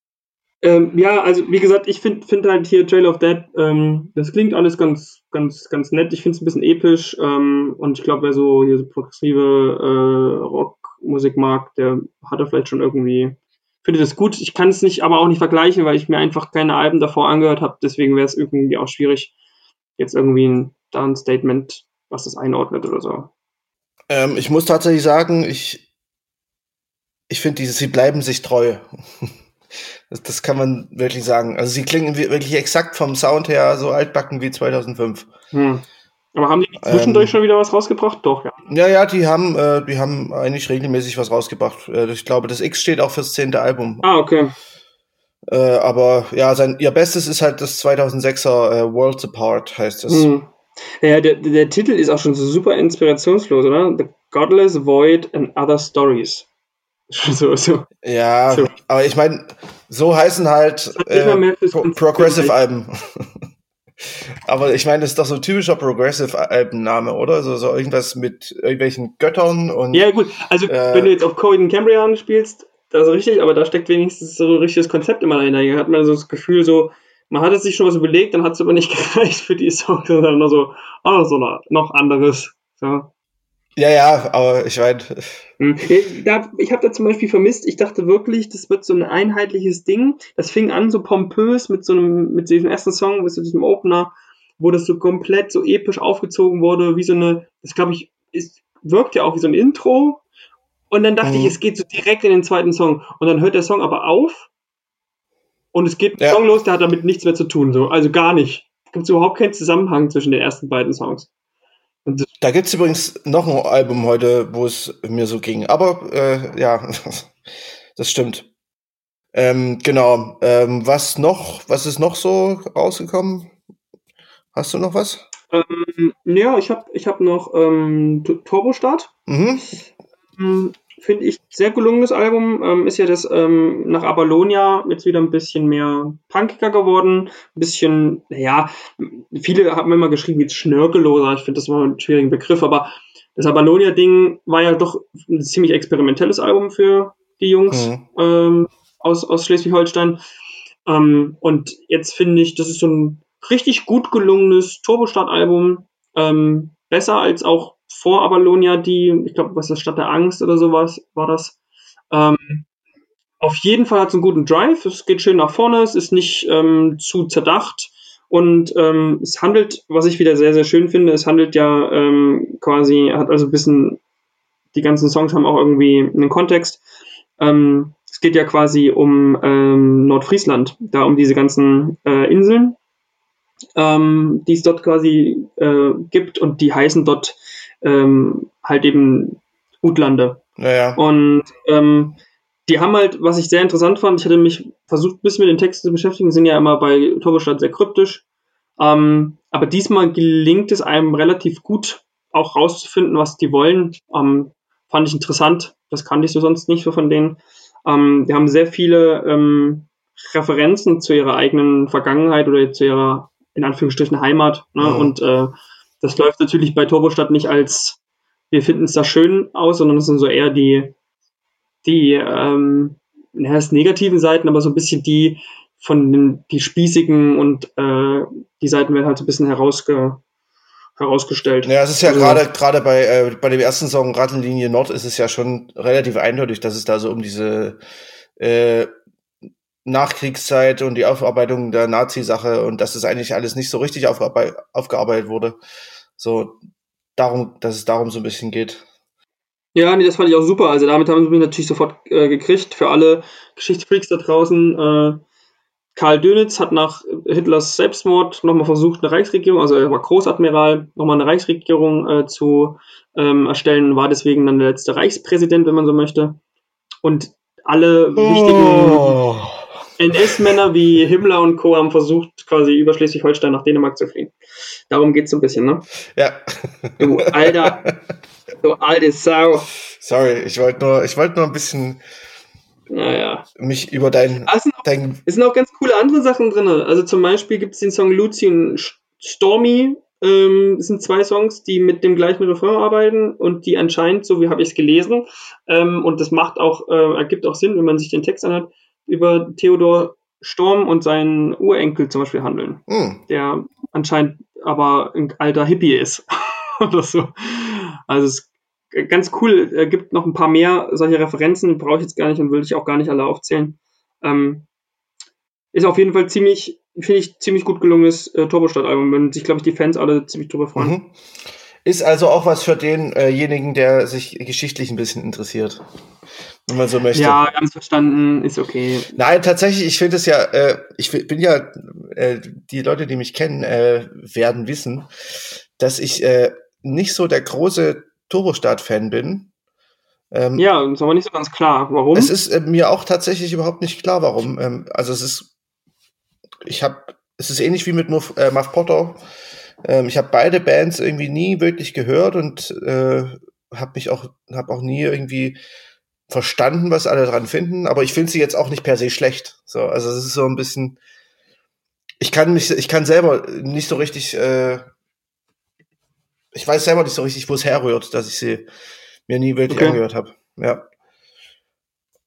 Ähm, ja, also wie gesagt, ich finde find halt hier Trail of Dead, ähm, das klingt alles ganz, ganz, ganz nett. Ich finde es ein bisschen episch ähm, und ich glaube, wer so hier so progressive äh, Rockmusik mag, der hat da vielleicht schon irgendwie, finde das gut. Ich kann es nicht, aber auch nicht vergleichen, weil ich mir einfach keine Alben davor angehört habe. Deswegen wäre es irgendwie auch schwierig, jetzt irgendwie ein, da ein Statement, was das einordnet oder so. Ähm, ich muss tatsächlich sagen, ich, ich finde sie bleiben sich treu. das, das kann man wirklich sagen. Also sie klingen wirklich exakt vom Sound her so altbacken wie 2005. Hm. Aber haben die zwischendurch ähm, schon wieder was rausgebracht? Doch, ja. Ja, ja, die haben, äh, die haben eigentlich regelmäßig was rausgebracht. Äh, ich glaube, das X steht auch fürs zehnte Album. Ah, okay. Äh, aber ja, sein, ihr Bestes ist halt das 2006er äh, Worlds Apart, heißt das. Hm. Ja, der, der Titel ist auch schon so super inspirationslos, oder? The Godless Void and Other Stories. So, so. Ja, so. aber ich meine, so heißen halt äh, Pro Progressive-Alben. aber ich meine, das ist doch so ein typischer Progressive-Albenname, oder? So, so irgendwas mit irgendwelchen Göttern und. Ja, gut. Also, äh, wenn du jetzt auf Code in Cambrian spielst, das ist richtig, aber da steckt wenigstens so ein richtiges Konzept immer dahinter. Hier hat man so das Gefühl, so, man hat es sich schon was überlegt, dann hat es aber nicht gereicht für die Songs, sondern nur so, oh, so noch anderes. So. Ja, ja, aber ich meine. Hm. Ich habe da zum Beispiel vermisst, ich dachte wirklich, das wird so ein einheitliches Ding. Das fing an so pompös mit so einem, mit diesem ersten Song, mit so diesem Opener, wo das so komplett so episch aufgezogen wurde, wie so eine, das glaube ich, ist, wirkt ja auch wie so ein Intro. Und dann dachte mhm. ich, es geht so direkt in den zweiten Song. Und dann hört der Song aber auf und es geht ja. Song los, der hat damit nichts mehr zu tun. So. Also gar nicht. Es gibt überhaupt keinen Zusammenhang zwischen den ersten beiden Songs. da gibt es übrigens noch ein Album heute, wo es mir so ging. Aber äh, ja, das stimmt. Ähm, genau. Ähm, was noch? Was ist noch so rausgekommen? Hast du noch was? Ähm, ja, ich habe ich hab noch ähm, Turbostart. Mhm. Finde ich, sehr gelungenes Album. Ähm, ist ja das ähm, nach Abalonia jetzt wieder ein bisschen mehr punkiger geworden. Ein bisschen, ja, viele haben immer geschrieben, jetzt schnörkelloser. Ich finde das mal ein schwieriger Begriff, aber das Abalonia-Ding war ja doch ein ziemlich experimentelles Album für die Jungs mhm. ähm, aus, aus Schleswig-Holstein. Ähm, und jetzt finde ich, das ist so ein richtig gut gelungenes Turbostart-Album. Ähm, besser als auch vor Avalonia die, ich glaube, was ist das, Stadt der Angst oder sowas war das. Ähm, auf jeden Fall hat es einen guten Drive, es geht schön nach vorne, es ist nicht ähm, zu zerdacht und ähm, es handelt, was ich wieder sehr, sehr schön finde, es handelt ja ähm, quasi, hat also ein bisschen, die ganzen Songs haben auch irgendwie einen Kontext. Ähm, es geht ja quasi um ähm, Nordfriesland, da um diese ganzen äh, Inseln, die es dort quasi äh, gibt und die heißen dort ähm, halt eben Utlande. Naja. Und ähm, die haben halt, was ich sehr interessant fand, ich hatte mich versucht, ein bisschen mit den Texten zu beschäftigen, sind ja immer bei Turbostadt sehr kryptisch. Ähm, aber diesmal gelingt es einem relativ gut, auch rauszufinden, was die wollen. Ähm, fand ich interessant. Das kannte ich so sonst nicht so von denen. Ähm, die haben sehr viele ähm, Referenzen zu ihrer eigenen Vergangenheit oder zu ihrer, in Anführungsstrichen, Heimat. Ne? Mhm. Und äh, das läuft natürlich bei Turbostadt nicht als wir finden es da schön aus, sondern es sind so eher die, die, ähm, naja, negativen Seiten, aber so ein bisschen die von den, die spießigen und äh, die Seiten werden halt so ein bisschen herausge, herausgestellt. Ja, es ist ja also, gerade gerade bei äh, bei dem ersten Song Rattenlinie Nord ist es ja schon relativ eindeutig, dass es da so um diese äh, Nachkriegszeit und die Aufarbeitung der Nazi-Sache und dass es eigentlich alles nicht so richtig aufgearbeitet wurde. So darum, dass es darum so ein bisschen geht. Ja, nee, das fand ich auch super. Also damit haben sie mich natürlich sofort äh, gekriegt. Für alle Geschichtsfreaks da draußen. Äh, Karl Dönitz hat nach Hitlers Selbstmord nochmal versucht, eine Reichsregierung, also er war Großadmiral, nochmal eine Reichsregierung äh, zu ähm, erstellen, war deswegen dann der letzte Reichspräsident, wenn man so möchte. Und alle oh. wichtigen NS-Männer wie Himmler und Co. haben versucht, quasi über Schleswig-Holstein nach Dänemark zu fliehen. Darum geht es so ein bisschen, ne? Ja. Du alter, du alte Sau. Sorry, ich wollte nur, ich wollte nur ein bisschen Naja. mich über dein, Ah, es, sind auch, dein es sind auch ganz coole andere Sachen drin. Also zum Beispiel gibt es den Song Lucy und Stormy. Ähm, das sind zwei Songs, die mit dem gleichen Refrain arbeiten und die anscheinend, so wie habe ich es gelesen, ähm, und das macht auch, äh, ergibt auch Sinn, wenn man sich den Text anhört, über Theodor Storm und seinen Urenkel zum Beispiel handeln, hm, der anscheinend aber ein alter Hippie ist oder so. Also es ist ganz cool, äh, gibt noch ein paar mehr solche Referenzen, brauche ich jetzt gar nicht und will ich auch gar nicht alle aufzählen. Ähm, ist auf jeden Fall ziemlich, finde ich, ziemlich gut gelungenes äh, Turbostadt-Album, wenn sich, glaube ich, die Fans alle ziemlich drüber freuen. mhm. Ist also auch was für denjenigen, der sich geschichtlich ein bisschen interessiert. Wenn man so möchte. Ja, ganz verstanden, ist okay. Nein, tatsächlich, ich finde es ja, äh, ich bin ja, äh, die Leute, die mich kennen, äh, werden wissen, dass ich äh, nicht so der große Turbostart-Fan bin. Ähm, Ja, ist aber nicht so ganz klar. Warum? Es ist äh, mir auch tatsächlich überhaupt nicht klar, warum. Ähm, also es ist, ich habe, es ist ähnlich wie mit Muff, äh, Muff Potter. Ähm, ich habe beide Bands irgendwie nie wirklich gehört und äh, habe mich auch, habe auch nie irgendwie verstanden, was alle dran finden. Aber ich finde sie jetzt auch nicht per se schlecht. So, also es ist so ein bisschen, ich kann mich, ich kann selber nicht so richtig, äh, ich weiß selber nicht so richtig, wo es herrührt, dass ich sie mir nie wirklich Okay. angehört habe. Ja.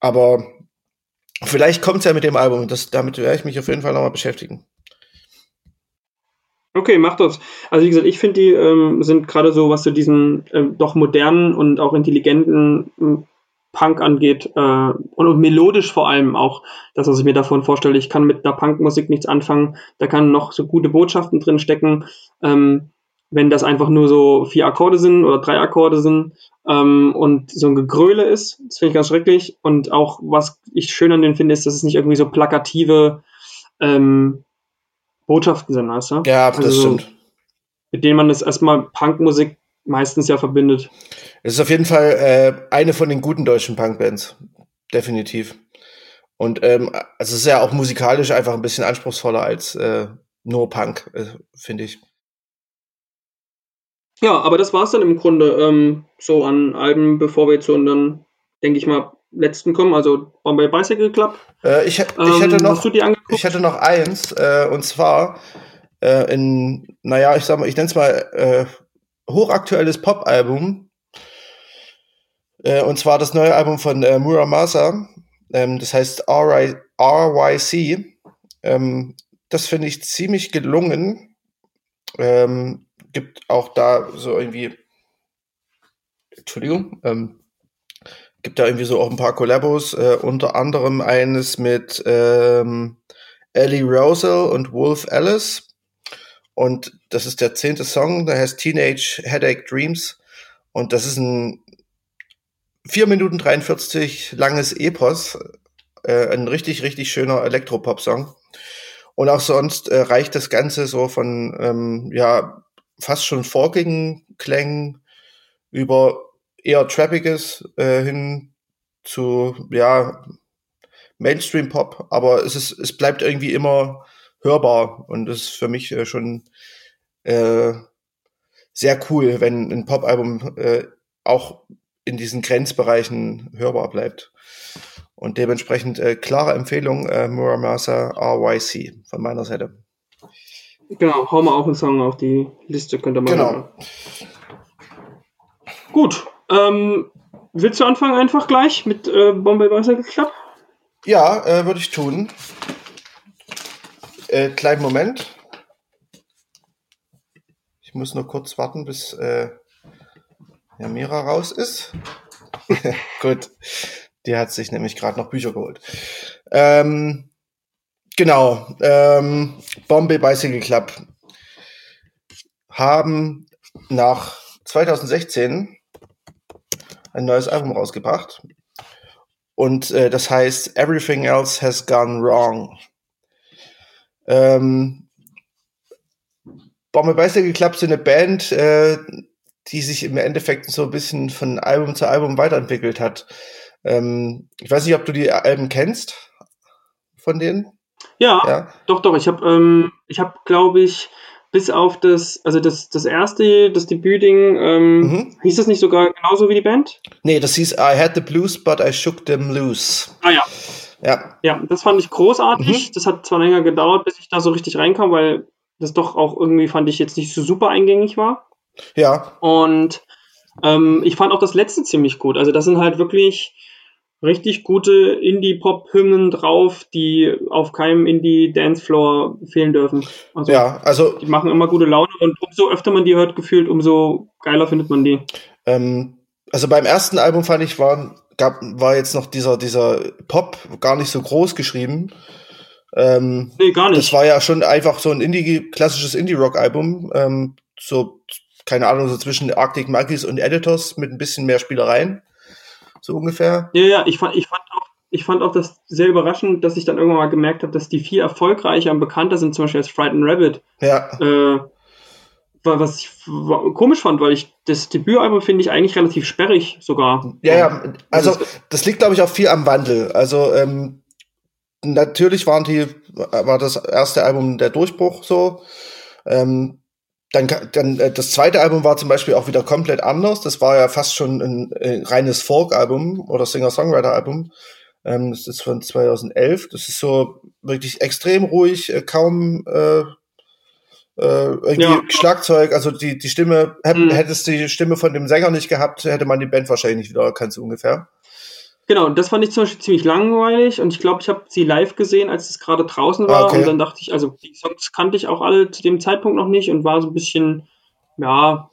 Aber vielleicht kommt's ja mit dem Album. Das, damit werde ich mich auf jeden Fall nochmal beschäftigen. Okay, mach das. Also wie gesagt, ich finde, die ähm, sind gerade so, was so diesen ähm, doch modernen und auch intelligenten ähm, Punk angeht äh, und, und melodisch vor allem auch, das, was ich mir davon vorstelle. Ich kann mit der Punkmusik nichts anfangen. Da kann noch so gute Botschaften drin stecken. Ähm, wenn das einfach nur so vier Akkorde sind oder drei Akkorde sind ähm, und so ein Gegröle ist, das finde ich ganz schrecklich. Und auch, was ich schön an denen finde, ist, dass es nicht irgendwie so plakative ähm, Botschaften sind, weißt du? Ja, das Also, stimmt. Mit denen man das erstmal Punkmusik meistens ja verbindet. Es ist auf jeden Fall äh, eine von den guten deutschen Punkbands. Definitiv. Und ähm, also es ist ja auch musikalisch einfach ein bisschen anspruchsvoller als äh, nur Punk, äh, finde ich. Ja, aber das war's dann im Grunde ähm, so an Alben, bevor wir zu unseren, denke ich mal, letzten kommen. Also Bombay Bicycle Club. Äh, ich, ich Ähm, hätte noch? Ich hätte noch eins, äh, und zwar äh, in, naja, ich sag mal, ich nenne es mal äh, hochaktuelles Pop-Album. Äh, und zwar das neue Album von äh, Muramasa. Ähm, das heißt RY, RYC. Ähm, das finde ich ziemlich gelungen. Ähm, gibt auch da so irgendwie, Entschuldigung, ähm, gibt da irgendwie so auch ein paar Collabos, äh, unter anderem eines mit ähm, Ellie Rosal und Wolf Alice. Und das ist der zehnte Song, der heißt Teenage Headache Dreams. Und das ist ein 4 Minuten 43 langes Epos. Äh, ein richtig, richtig schöner Elektropop-Song. Und auch sonst äh, reicht das Ganze so von, ähm, ja, fast schon folkigen Klängen über eher Trappiges äh, hin zu, ja, Mainstream-Pop, aber es ist, es bleibt irgendwie immer hörbar und das ist für mich äh, schon äh, sehr cool, wenn ein Pop-Album äh, auch in diesen Grenzbereichen hörbar bleibt. Und dementsprechend äh, klare Empfehlung äh, Muramasa RYC von meiner Seite. Genau, hau mal auch einen Song auf die Liste, könnt ihr mal Genau. hören. Gut, ähm, willst du anfangen einfach gleich mit äh, Bombay Bicycle Club? Ja, äh, würde ich tun. Äh, kleinen Moment. Ich muss nur kurz warten, bis äh, Jamira raus ist. Gut. Die hat sich nämlich gerade noch Bücher geholt. Ähm, genau. Ähm, Bombay Bicycle Club haben nach 2016 ein neues Album rausgebracht. Und äh, das heißt Everything Else Has Gone Wrong. Ähm, Bombay Bicycle Club sind eine Band, äh, die sich im Endeffekt so ein bisschen von Album zu Album weiterentwickelt hat. Ähm, ich weiß nicht, ob du die Alben kennst von denen? Ja, ja. doch, doch. Ich habe, ähm, ich habe, glaube ich, bis auf das, also das, das erste, das Debütding, ähm, mhm. hieß das nicht sogar genauso wie die Band? Nee, das hieß I had the blues, but I shook them loose. Ah ja. Ja. Ja, das fand ich großartig. Mhm. Das hat zwar länger gedauert, bis ich da so richtig reinkam, weil das doch auch irgendwie fand ich jetzt nicht so super eingängig war. Ja. Und ähm, ich fand auch das letzte ziemlich gut. Also das sind halt wirklich richtig gute Indie-Pop-Hymnen drauf, die auf keinem Indie-Dancefloor fehlen dürfen. Also, ja, also. Die machen immer gute Laune und umso öfter man die hört, gefühlt, umso geiler findet man die. Ähm, also beim ersten Album fand ich, war, gab, war jetzt noch dieser, dieser Pop gar nicht so groß geschrieben. Ähm, nee, gar nicht. Das war ja schon einfach so ein Indie, klassisches Indie-Rock-Album. Ähm, so, keine Ahnung, so zwischen Arctic Monkeys und Editors mit ein bisschen mehr Spielereien so ungefähr. Ja, ja, ich fand, ich fand auch, ich fand auch das sehr überraschend, dass ich dann irgendwann mal gemerkt habe, dass die viel erfolgreicher und bekannter sind, zum Beispiel als Frightened Rabbit. Ja. Äh, was ich komisch fand, weil ich das Debütalbum finde ich eigentlich relativ sperrig sogar. Ja, ja, also das liegt glaube ich auch viel am Wandel. Also ähm, natürlich waren die war das erste Album der Durchbruch so. Ähm, dann, dann äh, das zweite Album war zum Beispiel auch wieder komplett anders. Das war ja fast schon ein, ein reines Folk-Album oder Singer-Songwriter-Album. Ähm, das ist von 2011. Das ist so wirklich extrem ruhig, äh, kaum äh, äh, irgendwie ja. Schlagzeug. Also die, die Stimme, hätt, mhm. hättest die Stimme von dem Sänger nicht gehabt, hätte man die Band wahrscheinlich nicht wieder erkannt, so ungefähr. Genau, und das fand ich zum Beispiel ziemlich langweilig und ich glaube, ich habe sie live gesehen, als es gerade draußen war okay. und dann dachte ich, also die Songs kannte ich auch alle zu dem Zeitpunkt noch nicht und war so ein bisschen, ja,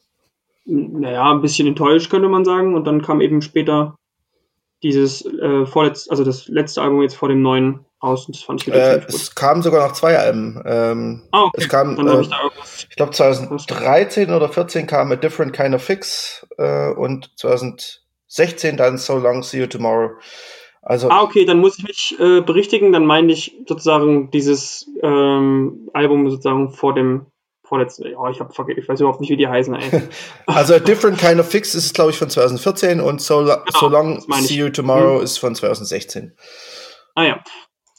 naja, ein bisschen enttäuscht, könnte man sagen. Und dann kam eben später dieses äh, vorletz, also das letzte Album jetzt vor dem neuen aus und das fand ich wieder äh, Es kam sogar noch zwei Alben. Ähm, ah, okay. Es kam, äh, ich, ich glaube 2013 oder 14 kam A Different Kind of Fix äh, und 2000 16 dann So Long, See You Tomorrow. Also, ah, okay, dann muss ich mich äh, berichtigen. Dann meine ich sozusagen dieses ähm, Album sozusagen vor dem vorletzten. Oh, ich, hab, ich weiß überhaupt nicht, wie die heißen. Ey. also A Different Kind of Fix ist, glaube ich, von 2014 und So, genau, so Long, See You Tomorrow mhm. ist von 2016. Ah ja,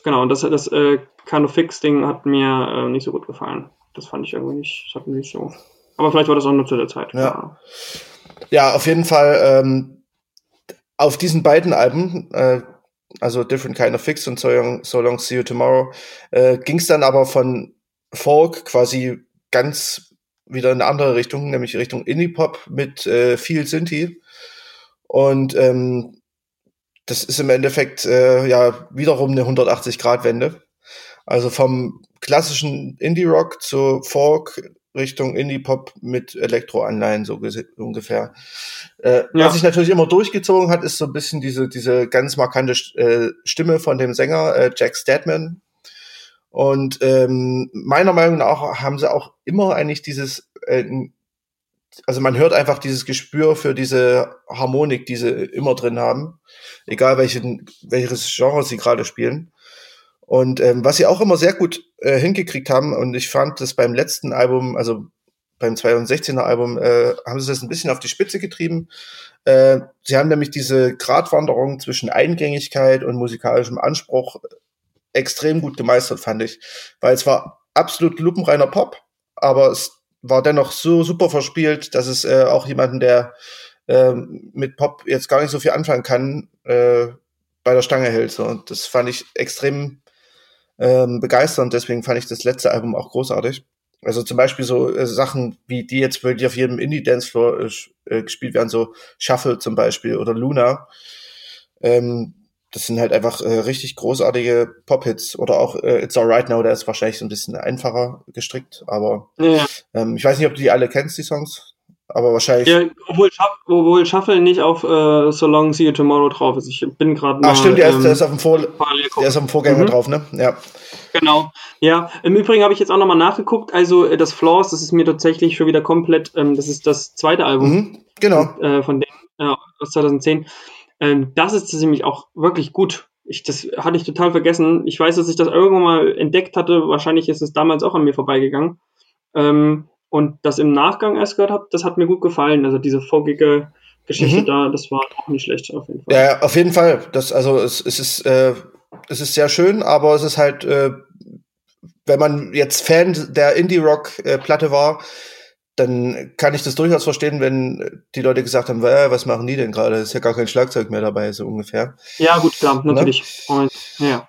genau. Und das, das äh, Kind of Fix-Ding hat mir äh, nicht so gut gefallen. Das fand ich irgendwie nicht, das hat mir nicht so. Aber vielleicht war das auch nur zu der Zeit. Ja, ja auf jeden Fall. Ähm, auf diesen beiden Alben, äh, also Different Kind of Fix und So Long, so Long See You Tomorrow, äh, ging es dann aber von Folk quasi ganz wieder in eine andere Richtung, nämlich Richtung Indie-Pop mit äh, viel Synthi. Und ähm, das ist im Endeffekt äh, ja wiederum eine 180-Grad-Wende. Also vom klassischen Indie-Rock zu Folk, Richtung Indie-Pop mit Elektro-Anleihen, so ungefähr. Äh, ja. Was sich natürlich immer durchgezogen hat, ist so ein bisschen diese, diese ganz markante äh, Stimme von dem Sänger äh, Jack Stadman. Und ähm, meiner Meinung nach haben sie auch immer eigentlich dieses, äh, also man hört einfach dieses Gespür für diese Harmonik, die sie immer drin haben, egal welchen, welches Genre sie gerade spielen. Und ähm, was sie auch immer sehr gut äh, hingekriegt haben, und ich fand das beim letzten Album, also beim 2016er Album, äh, haben sie das ein bisschen auf die Spitze getrieben. Äh, sie haben nämlich diese Gratwanderung zwischen Eingängigkeit und musikalischem Anspruch extrem gut gemeistert, fand ich. Weil es war absolut lupenreiner Pop, aber es war dennoch so super verspielt, dass es äh, auch jemanden, der äh, mit Pop jetzt gar nicht so viel anfangen kann, äh, bei der Stange hält. So. Und das fand ich extrem ähm, begeisternd. Deswegen fand ich das letzte Album auch großartig. Also zum Beispiel so äh, Sachen, wie die jetzt wirklich auf jedem Indie-Dancefloor äh, äh, gespielt werden, so Shuffle zum Beispiel oder Luna. Ähm, das sind halt einfach äh, richtig großartige Pop-Hits. Oder auch äh, It's Alright Now, der ist wahrscheinlich so ein bisschen einfacher gestrickt. Aber ja. ähm, ich weiß nicht, ob du die alle kennst, die Songs. Aber wahrscheinlich. Ja, obwohl, obwohl Shuffle nicht auf äh, So Long See You Tomorrow drauf ist. Ich bin gerade mal. Ach, stimmt, der, ähm, ist, der, ist auf dem Vor der ist auf dem Vorgänger mhm. drauf, ne? Ja. Genau. Ja, im Übrigen habe ich jetzt auch nochmal nachgeguckt. Also, äh, das Flaws, das ist mir tatsächlich schon wieder komplett. Ähm, das ist das zweite Album. Mhm, genau. Äh, von dem, äh, aus 2010. Ähm, das ist nämlich auch wirklich gut. Ich, das hatte ich total vergessen. Ich weiß, dass ich das irgendwann mal entdeckt hatte. Wahrscheinlich ist es damals auch an mir vorbeigegangen. Ähm, und das im Nachgang erst gehört habe, das hat mir gut gefallen. Also diese vorgige Geschichte mhm. da, das war auch nicht schlecht auf jeden Fall. Ja, auf jeden Fall. Das, also es, es ist, äh, es ist sehr schön, aber es ist halt, äh, wenn man jetzt Fan der Indie-Rock-Platte war, dann kann ich das durchaus verstehen, wenn die Leute gesagt haben, äh, was machen die denn gerade? Ist ja gar kein Schlagzeug mehr dabei, so ungefähr. Ja, gut, klar, ne? natürlich. Ne? Ja.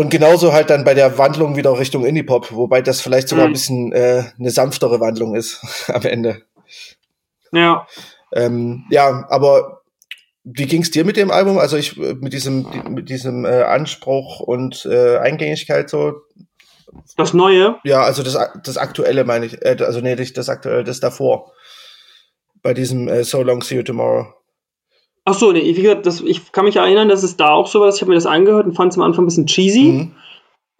Und genauso halt dann bei der Wandlung wieder Richtung Indie-Pop, wobei das vielleicht sogar mhm. ein bisschen äh, eine sanftere Wandlung ist am Ende. Ja. Ähm, ja, aber wie ging's dir mit dem Album? Also ich mit diesem mit diesem äh, Anspruch und äh, Eingängigkeit so das Neue? Ja, also das, das Aktuelle meine ich. Äh, also nee, nicht das Aktuelle, das davor. Bei diesem äh, So Long See You Tomorrow. Ach so, nee, wie gesagt, das, ich kann mich erinnern, dass es da auch so war. Ich habe mir das angehört und fand es am Anfang ein bisschen cheesy. Mhm.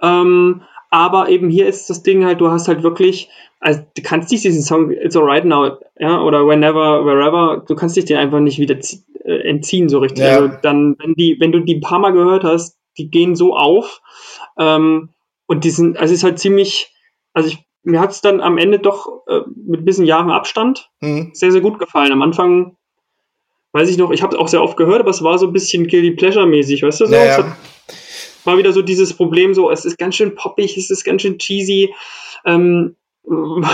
Ähm, aber eben hier ist das Ding halt, du hast halt wirklich, also du kannst dich diesen Song It's Alright Now, ja, oder Whenever, Wherever, du kannst dich den einfach nicht wieder äh, entziehen so richtig. Ja. Also dann, wenn die, wenn du die ein paar Mal gehört hast, die gehen so auf. Ähm, und die sind, also es ist halt ziemlich, also ich, mir hat es dann am Ende doch äh, mit ein bisschen Jahren Abstand mhm. sehr, sehr gut gefallen. Am Anfang, weiß ich noch, ich habe es auch sehr oft gehört, aber es war so ein bisschen Guilty Pleasure-mäßig, weißt du? So, naja. hat, war wieder so dieses Problem, so, es ist ganz schön poppig, es ist ganz schön cheesy. Ähm,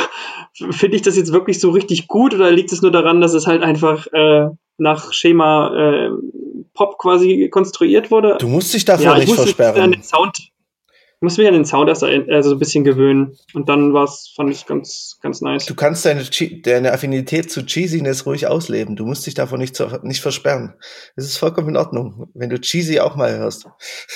Finde ich das jetzt wirklich so richtig gut oder liegt es nur daran, dass es halt einfach äh, nach Schema äh, Pop quasi konstruiert wurde? Du musst dich davor ja, nicht versperren. Den Sound, muss mich an den Sound erst also ein bisschen gewöhnen. Und dann war's, fand ich ganz, ganz nice. Du kannst deine, deine Affinität zu Cheesiness ruhig ausleben. Du musst dich davon nicht, zu, nicht versperren. Es ist vollkommen in Ordnung, wenn du Cheesy auch mal hörst.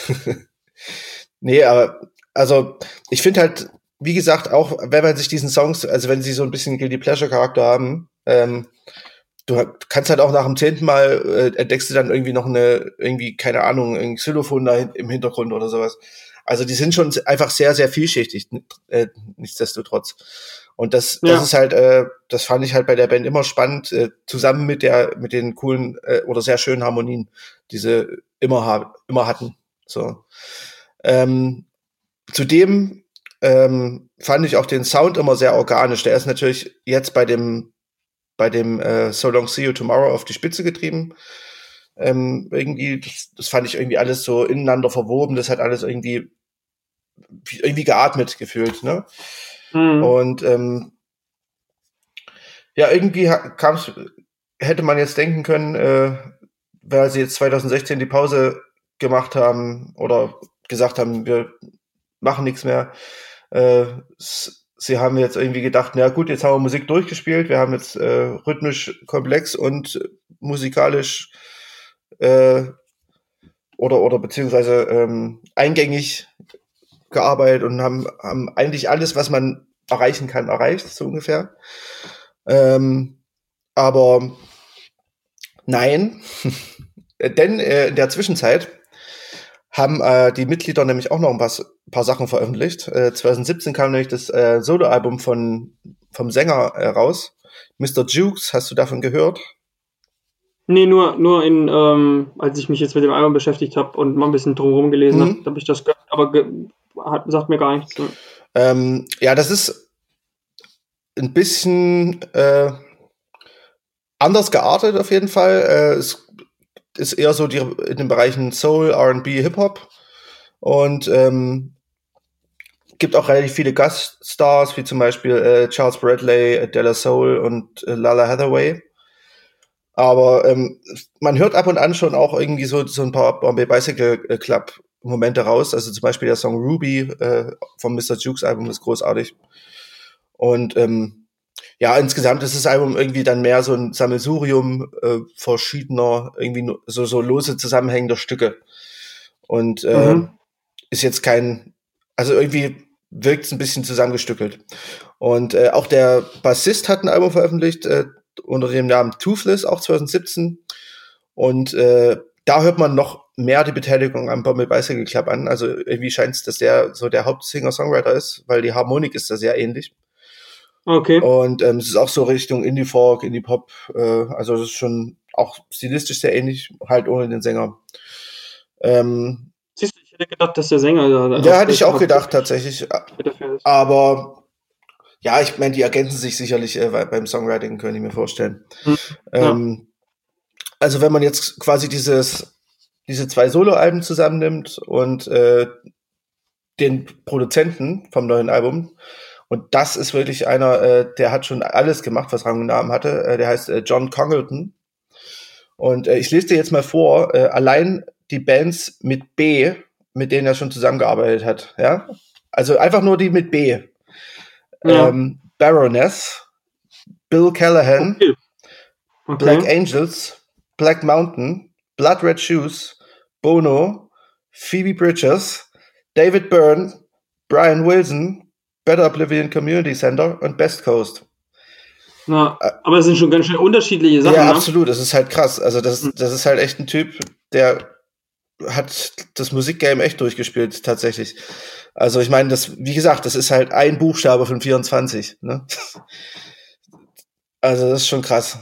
nee, aber, also, ich finde halt, wie gesagt, auch wenn man sich diesen Songs, also wenn sie so ein bisschen Guilty Pleasure Charakter haben, ähm, du kannst halt auch nach dem zehnten Mal äh, entdeckst du dann irgendwie noch eine, irgendwie, keine Ahnung, ein Xylophon da im Hintergrund oder sowas. Also die sind schon einfach sehr, sehr vielschichtig, äh, nichtsdestotrotz. Und das, das ja. ist halt, äh, das fand ich halt bei der Band immer spannend, äh, zusammen mit der, mit den coolen äh, oder sehr schönen Harmonien, die sie immer, immer hatten. So. Ähm, zudem ähm, fand ich auch den Sound immer sehr organisch. Der ist natürlich jetzt bei dem, bei dem äh, So Long See You Tomorrow auf die Spitze getrieben. Ähm, irgendwie, das, das fand ich irgendwie alles so ineinander verwoben, das hat alles irgendwie, irgendwie geatmet gefühlt, ne? Mhm. Und ähm, ja, irgendwie kam hätte man jetzt denken können, äh, weil sie jetzt 2016 die Pause gemacht haben oder gesagt haben, wir machen nichts mehr. Äh, sie haben jetzt irgendwie gedacht, na gut, jetzt haben wir Musik durchgespielt, wir haben jetzt äh, rhythmisch komplex und musikalisch äh, oder, oder beziehungsweise ähm, eingängig gearbeitet und haben, haben eigentlich alles, was man erreichen kann, erreicht, so ungefähr. Ähm, aber nein, denn äh, in der Zwischenzeit haben äh, die Mitglieder nämlich auch noch ein paar, paar Sachen veröffentlicht. Äh, 2017 kam nämlich das äh, Soloalbum von vom Sänger äh, raus. Mr. Jukes, hast du davon gehört? Nee, nur, nur in, ähm, als ich mich jetzt mit dem Album beschäftigt habe und mal ein bisschen drumherum gelesen mhm. habe, habe ich das gehört, aber ge hat, sagt mir gar nichts. Ähm, ja, das ist ein bisschen äh, anders geartet auf jeden Fall. Äh, es ist eher so die, in den Bereichen Soul, RB, Hip-Hop und ähm, gibt auch relativ viele Gaststars, wie zum Beispiel äh, Charles Bradley, Della Soul und äh, Lala Hathaway. Aber ähm, man hört ab und an schon auch irgendwie so, so ein paar Bombay Bicycle äh, Club Momente raus. Also zum Beispiel der Song Ruby äh, vom Mr. Jukes Album ist großartig. Und ähm, ja, insgesamt ist das Album irgendwie dann mehr so ein Sammelsurium äh, verschiedener, irgendwie so, so lose zusammenhängender Stücke. Und äh, mhm. ist jetzt kein, also irgendwie wirkt es ein bisschen zusammengestückelt. Und äh, auch der Bassist hat ein Album veröffentlicht, äh, unter dem Namen Toothless, auch 2017. Und äh, da hört man noch mehr die Beteiligung am Bommel Bicycle Club an. Also irgendwie scheint es, dass der so der Hauptsinger-Songwriter ist, weil die Harmonik ist da sehr ähnlich. Okay. Und ähm, es ist auch so Richtung Indie-Folk, Indie-Pop. Äh, also das ist schon auch stilistisch sehr ähnlich, halt ohne den Sänger. Ähm, Siehst du, ich hätte gedacht, dass der Sänger da. Ja, hatte ich auch gedacht, tatsächlich. Aber ja, ich meine, die ergänzen sich sicherlich äh, beim Songwriting, könnte ich mir vorstellen. Mhm. Ähm, also wenn man jetzt quasi dieses, diese zwei Soloalben zusammennimmt und äh, den Produzenten vom neuen Album. Und das ist wirklich einer, äh, der hat schon alles gemacht, was Rang und Namen hatte. Äh, der heißt äh, John Congleton. Und äh, ich lese dir jetzt mal vor, äh, allein die Bands mit B, mit denen er schon zusammengearbeitet hat. Ja, also einfach nur die mit B. Ja. Ähm, Baroness, Bill Callahan, okay. Okay. Black Angels, Black Mountain, Blood Red Shoes, Bono, Phoebe Bridges, David Byrne, Brian Wilson, Better Oblivion Community Center und Best Coast. Ja, aber es sind schon ganz schön unterschiedliche Sachen. Ja, ne? absolut. Das ist halt krass. Also das, hm. das ist halt echt ein Typ, der hat das Musikgame echt durchgespielt, tatsächlich. Also ich meine, das, wie gesagt, das ist halt ein Buchstabe von 24. Ne? Also das ist schon krass.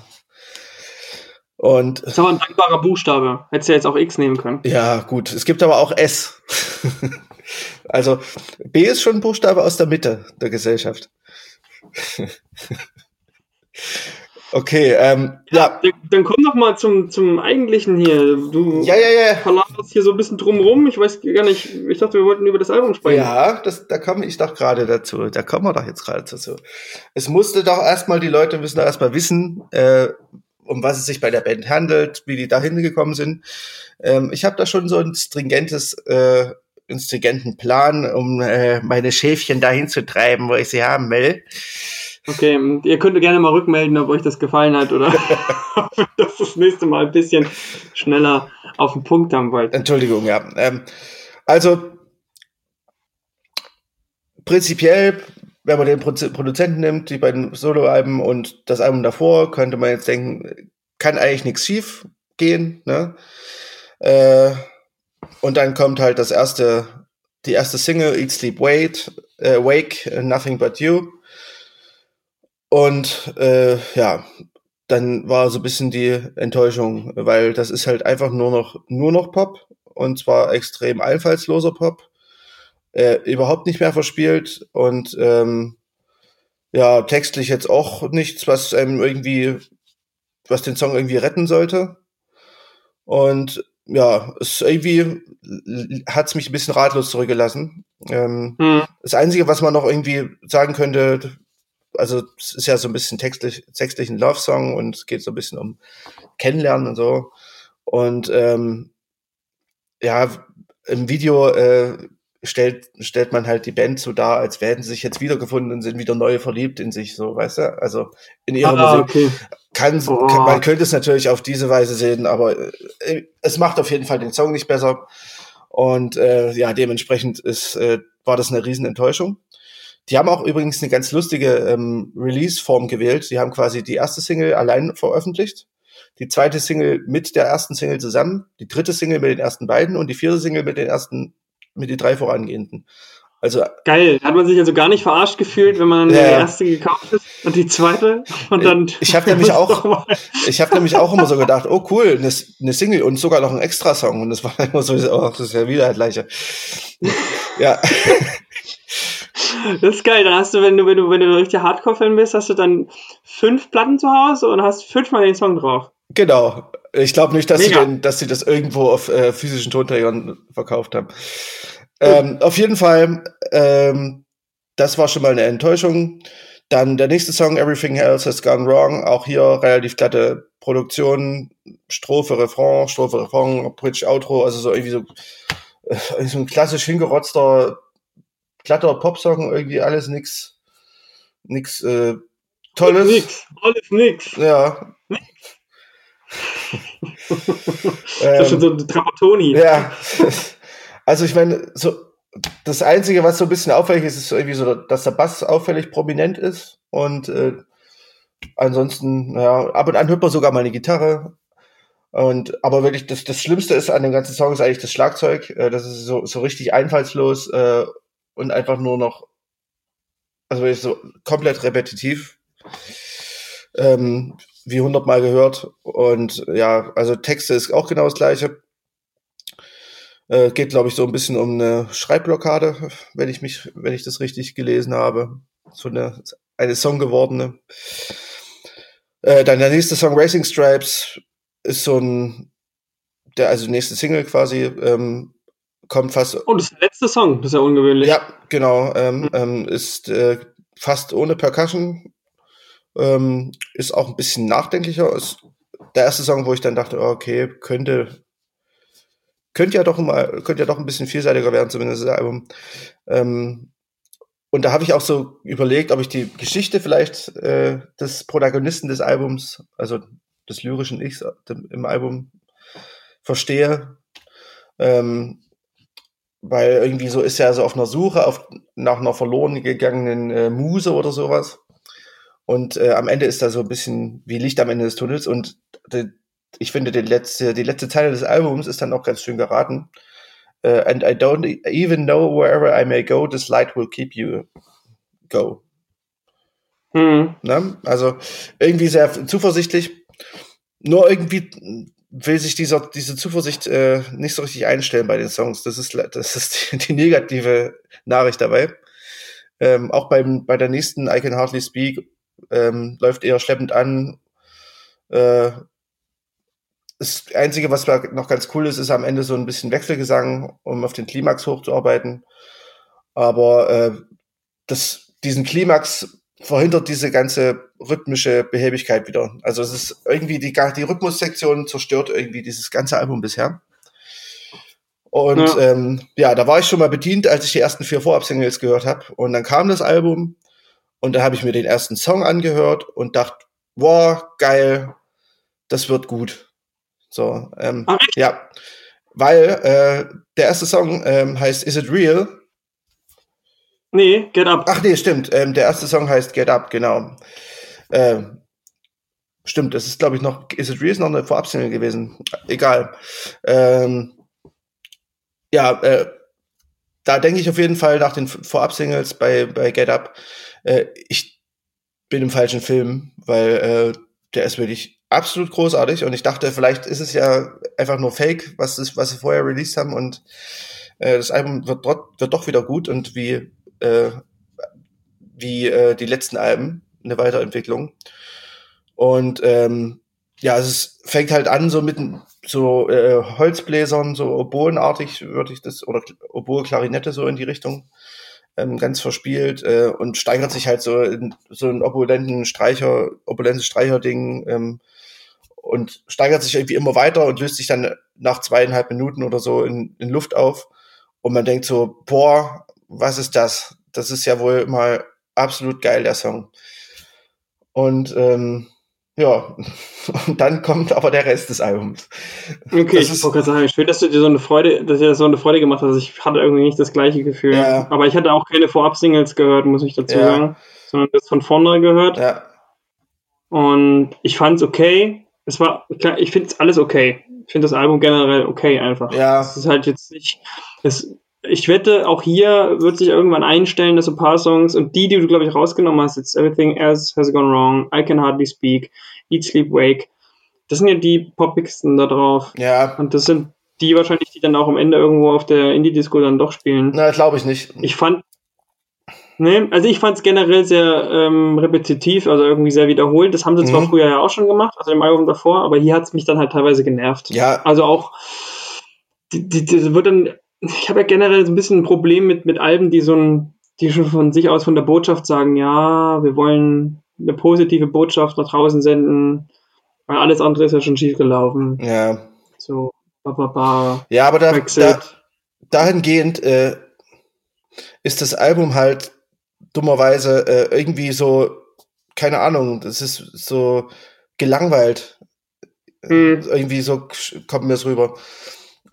Und das ist aber ein dankbarer Buchstabe. Hättest du ja jetzt auch X nehmen können. Ja, gut. Es gibt aber auch S. also B ist schon ein Buchstabe aus der Mitte der Gesellschaft. Okay, ähm, ja. ja. Dann komm doch mal zum, zum eigentlichen hier. Du ja, ja, ja. verlagerst hier so ein bisschen drumrum. Ich weiß gar nicht, ich dachte, wir wollten über das Album sprechen. Ja, das, da komme ich doch gerade dazu. Da kommen wir doch jetzt gerade dazu. Es musste doch erstmal, die Leute müssen doch erstmal wissen, äh, um was es sich bei der Band handelt, wie die da hingekommen sind. Ähm, ich habe da schon so ein stringentes, äh, einen stringenten Plan, um äh, meine Schäfchen dahin zu treiben, wo ich sie haben will. Okay, ihr könnt gerne mal rückmelden, ob euch das gefallen hat oder ob ihr das das nächste Mal ein bisschen schneller auf den Punkt haben wollt. Entschuldigung, ja. Ähm, also prinzipiell, wenn man den Produzenten nimmt, die beiden Soloalben und das Album davor, könnte man jetzt denken, kann eigentlich nichts schief gehen. Ne? Äh, und dann kommt halt das erste, die erste Single, Eat Sleep Wait, äh, Wake, Nothing But You und äh, ja, dann war so ein bisschen die Enttäuschung, weil das ist halt einfach nur noch nur noch Pop und zwar extrem einfallsloser Pop, äh, überhaupt nicht mehr verspielt und ähm, ja textlich jetzt auch nichts, was einem irgendwie, was den Song irgendwie retten sollte. Und ja, es irgendwie hat's mich ein bisschen ratlos zurückgelassen. Ähm, hm. Das Einzige, was man noch irgendwie sagen könnte, also es ist ja so ein bisschen textlich, textlich ein Love-Song und es geht so ein bisschen um Kennenlernen und so. Und ähm, ja, im Video äh, stellt, stellt man halt die Band so dar, als wären sie sich jetzt wiedergefunden und sind wieder neu verliebt in sich, so, weißt du? Also in ihrer ah, Musik. Okay. Kann, oh. kann, man könnte es natürlich auf diese Weise sehen, aber äh, es macht auf jeden Fall den Song nicht besser. Und äh, ja, dementsprechend ist, äh, war das eine Riesenenttäuschung. Die haben auch übrigens eine ganz lustige ähm, Release-Form gewählt. Die haben quasi die erste Single allein veröffentlicht, die zweite Single mit der ersten Single zusammen, die dritte Single mit den ersten beiden und die vierte Single mit den ersten, mit den drei vorangehenden. Also geil, hat man sich also gar nicht verarscht gefühlt, wenn man ja, die erste gekauft ist und die zweite und dann. Ich habe nämlich auch, ich habe nämlich auch immer so gedacht, oh cool, eine, eine Single und sogar noch ein Extra-Song und das war immer so, oh, das ist ja wieder das gleiche. ja. Das ist geil. Dann hast du, wenn du, wenn du, wenn du ein richtiger Hardcore-Fan bist, hast du dann fünf Platten zu Hause und hast fünfmal den Song drauf. Genau. Ich glaube nicht, dass sie, den, dass sie das irgendwo auf äh, physischen Tonträgern verkauft haben. Ähm, auf jeden Fall, ähm, das war schon mal eine Enttäuschung. Dann der nächste Song, Everything Else Has Gone Wrong, auch hier relativ glatte Produktion, Strophe, Refrain, Strophe, Refrain, Bridge, Outro, also so irgendwie so, äh, so ein klassisch hingerotzter glatter Popsong, irgendwie alles nix, nix äh, Tolles. Nix, alles nix. Ja. das ist schon so ein Trapattoni. Ja. Also ich meine, so das Einzige, was so ein bisschen auffällig ist, ist irgendwie so, dass der Bass auffällig prominent ist. Und äh, ansonsten, ja, ab und an hört man sogar mal eine Gitarre. Und aber wirklich, das, das Schlimmste ist an dem ganzen Song ist eigentlich das Schlagzeug. Äh, das ist so, so richtig einfallslos äh, und einfach nur noch, also wirklich so komplett repetitiv, ähm, wie hundertmal gehört. Und ja, also Texte ist auch genau das gleiche. Äh, geht, glaube ich, so ein bisschen um eine Schreibblockade, wenn ich mich, wenn ich das richtig gelesen habe. So eine, eine Song gewordene. Äh, dann der nächste Song Racing Stripes ist so ein der also nächste Single quasi, ähm, kommt fast. Oh, das ist der letzte Song, das ist ja ungewöhnlich. Ja, genau. Ähm, ähm, ist äh, fast ohne Percussion. Ähm, ist auch ein bisschen nachdenklicher. Ist der erste Song, wo ich dann dachte, okay, könnte könnte ja doch mal, könnte ja doch ein bisschen vielseitiger werden, zumindest das Album. Ähm, und da habe ich auch so überlegt, ob ich die Geschichte vielleicht äh, des Protagonisten des Albums, also des lyrischen Ichs im Album, verstehe. Ähm, weil irgendwie so ist er so auf einer Suche auf, nach einer verloren gegangenen äh, Muse oder sowas. Und äh, am Ende ist da so ein bisschen wie Licht am Ende des Tunnels. Und die, ich finde, die letzte, die letzte Teil des Albums ist dann auch ganz schön geraten. Uh, and I don't even know wherever I may go, this light will keep you go. Mhm. Ne? Also irgendwie sehr zuversichtlich. Nur irgendwie will sich dieser, diese Zuversicht äh, nicht so richtig einstellen bei den Songs. Das ist, das ist die, die negative Nachricht dabei. Ähm, auch beim, bei der nächsten I Can Hardly Speak ähm, läuft eher schleppend an. Äh, das Einzige, was noch ganz cool ist, ist am Ende so ein bisschen Wechselgesang, um auf den Klimax hochzuarbeiten. Aber äh, das, diesen Klimax verhindert diese ganze rhythmische Behäbigkeit wieder. Also es ist irgendwie die, die Rhythmussektion zerstört irgendwie dieses ganze Album bisher. Und ja. Ähm, ja, da war ich schon mal bedient, als ich die ersten vier Vorab-Singles gehört habe. Und dann kam das Album und da habe ich mir den ersten Song angehört und dachte, wow, geil, das wird gut. So, ähm, Ach, ja, weil äh, der erste Song ähm, heißt Is It Real? Nee, Get Up. Ach nee, stimmt. Ähm, der erste Song heißt Get Up, genau. Ähm, stimmt, das ist glaube ich noch Is It Real ist noch eine Vorabsingle gewesen. Egal. Ähm, ja, äh, da denke ich auf jeden Fall nach den Vorab-Singles bei, bei Get Up, äh, ich bin im falschen Film, weil äh, der ist wirklich absolut großartig und ich dachte, vielleicht ist es ja einfach nur Fake, was, ist, was sie vorher released haben und äh, das Album wird, wird doch wieder gut und wie, äh, wie äh, die letzten Alben eine Weiterentwicklung. Und ähm, ja, es fängt halt an so mit so äh, Holzbläsern, so Oboenartig würde ich das, oder Oboe, Klarinette so in die Richtung ähm, ganz verspielt äh, und steigert sich halt so in so einen opulenten Streicher, opulentes Streicherding ähm, und steigert sich irgendwie immer weiter und löst sich dann nach zweieinhalb Minuten oder so in, in Luft auf. Und man denkt so, boah, was ist das? Das ist ja wohl mal absolut geil, der Song. Und ähm, ja, und dann kommt aber der Rest des Albums. Okay, das ich wollte gerade sagen, schön, dass du dir so eine Freude, dass dir das so eine Freude gemacht hast. Ich hatte irgendwie nicht das gleiche Gefühl. Ja. Aber ich hatte auch keine Vorab-Singles gehört, muss ich dazu ja. sagen, sondern das von vorne gehört. Ja. Und ich fand es okay. Es war, ich finde es alles okay. Ich finde das Album generell okay einfach. Ja. Es ist halt jetzt nicht, es, ich wette, auch hier wird sich irgendwann einstellen, dass so ein paar Songs und die, die du, glaube ich, rausgenommen hast, jetzt Everything Else Has Gone Wrong, I Can Hardly Speak, Eat, Sleep, Wake, das sind ja die poppigsten da drauf. Ja. Und das sind die wahrscheinlich, die dann auch am Ende irgendwo auf der Indie-Disco dann doch spielen. Na, glaube ich nicht. Ich fand, Nee, also ich fand es generell sehr ähm, repetitiv, also irgendwie sehr wiederholt. Das haben sie zwar mhm. früher ja auch schon gemacht, also im Album davor, aber hier hat es mich dann halt teilweise genervt. Ja. Also auch, die, die, die wird dann, ich habe ja generell so ein bisschen ein Problem mit, mit Alben, die so ein, die schon von sich aus von der Botschaft sagen, ja, wir wollen eine positive Botschaft nach draußen senden, weil alles andere ist ja schon schief gelaufen. Ja. So, ba, ba, ba, Ja, aber da, da, dahingehend äh, ist das Album halt dummerweise äh, irgendwie so, keine Ahnung, das ist so gelangweilt. Hm. Irgendwie so kommt mir es rüber.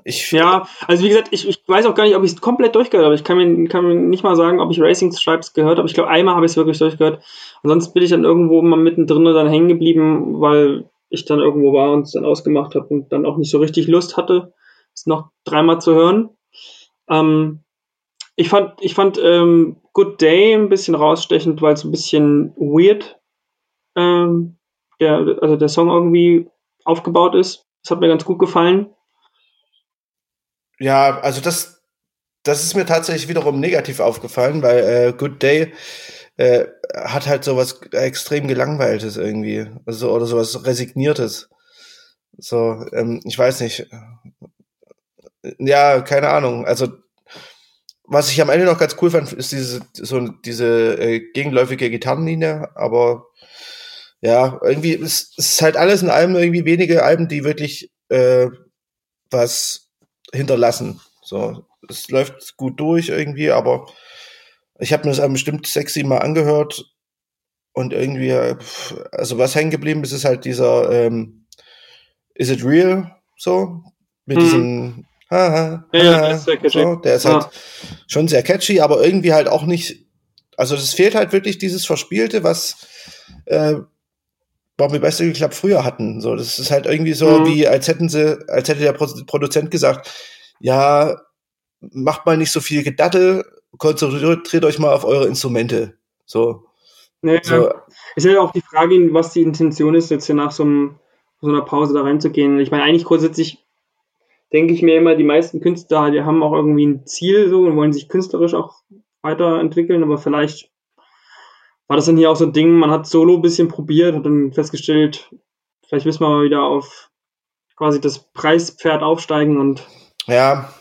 Ich, ja, also wie gesagt, ich, ich weiß auch gar nicht, ob ich es komplett durchgehört habe. Ich kann mir, kann mir nicht mal sagen, ob ich Racing Stripes gehört habe. Ich glaube, einmal habe ich es wirklich durchgehört. Ansonsten bin ich dann irgendwo mal mittendrin dann hängen geblieben, weil ich dann irgendwo war und es dann ausgemacht habe und dann auch nicht so richtig Lust hatte, es noch dreimal zu hören. Ähm, ich fand, ich fand ähm, Good Day ein bisschen rausstechend, weil es ein bisschen weird, ähm, der, also der Song irgendwie aufgebaut ist. Das hat mir ganz gut gefallen. Ja, also das, das ist mir tatsächlich wiederum negativ aufgefallen, weil äh, Good Day äh, hat halt sowas extrem gelangweiltes irgendwie. Also, oder sowas Resigniertes. So, ähm, ich weiß nicht. Ja, keine Ahnung. Also, was ich am Ende noch ganz cool fand, ist diese, so, diese äh, gegenläufige Gitarrenlinie, aber ja, irgendwie ist, ist halt alles in allem irgendwie wenige Alben, die wirklich äh, was hinterlassen. So, es läuft gut durch irgendwie, aber ich habe mir das bestimmt sechs, sieben Mal angehört und irgendwie, also was hängen geblieben ist, ist halt dieser ähm, Is it real? So, mit mhm. diesem Haha, ja, ja, der ist sehr catchy. So, der ist halt schon sehr catchy, aber irgendwie halt auch nicht, also es fehlt halt wirklich dieses Verspielte, was äh, Bobby Beste geklappt früher hatten. So, das ist halt irgendwie so, mhm. wie als hätten sie, als hätte der Produzent gesagt, ja, macht mal nicht so viel Gedattel, konzentriert euch mal auf eure Instrumente. So. Ja, so. Ist ja auch die Frage, was die Intention ist, jetzt hier nach so, einem, so einer Pause da reinzugehen. Ich meine, eigentlich grundsätzlich denke ich mir immer, die meisten Künstler, die haben auch irgendwie ein Ziel so und wollen sich künstlerisch auch weiterentwickeln, aber vielleicht war das dann hier auch so ein Ding, man hat Solo ein bisschen probiert, hat dann festgestellt, vielleicht müssen wir mal wieder auf quasi das Preispferd aufsteigen und ja.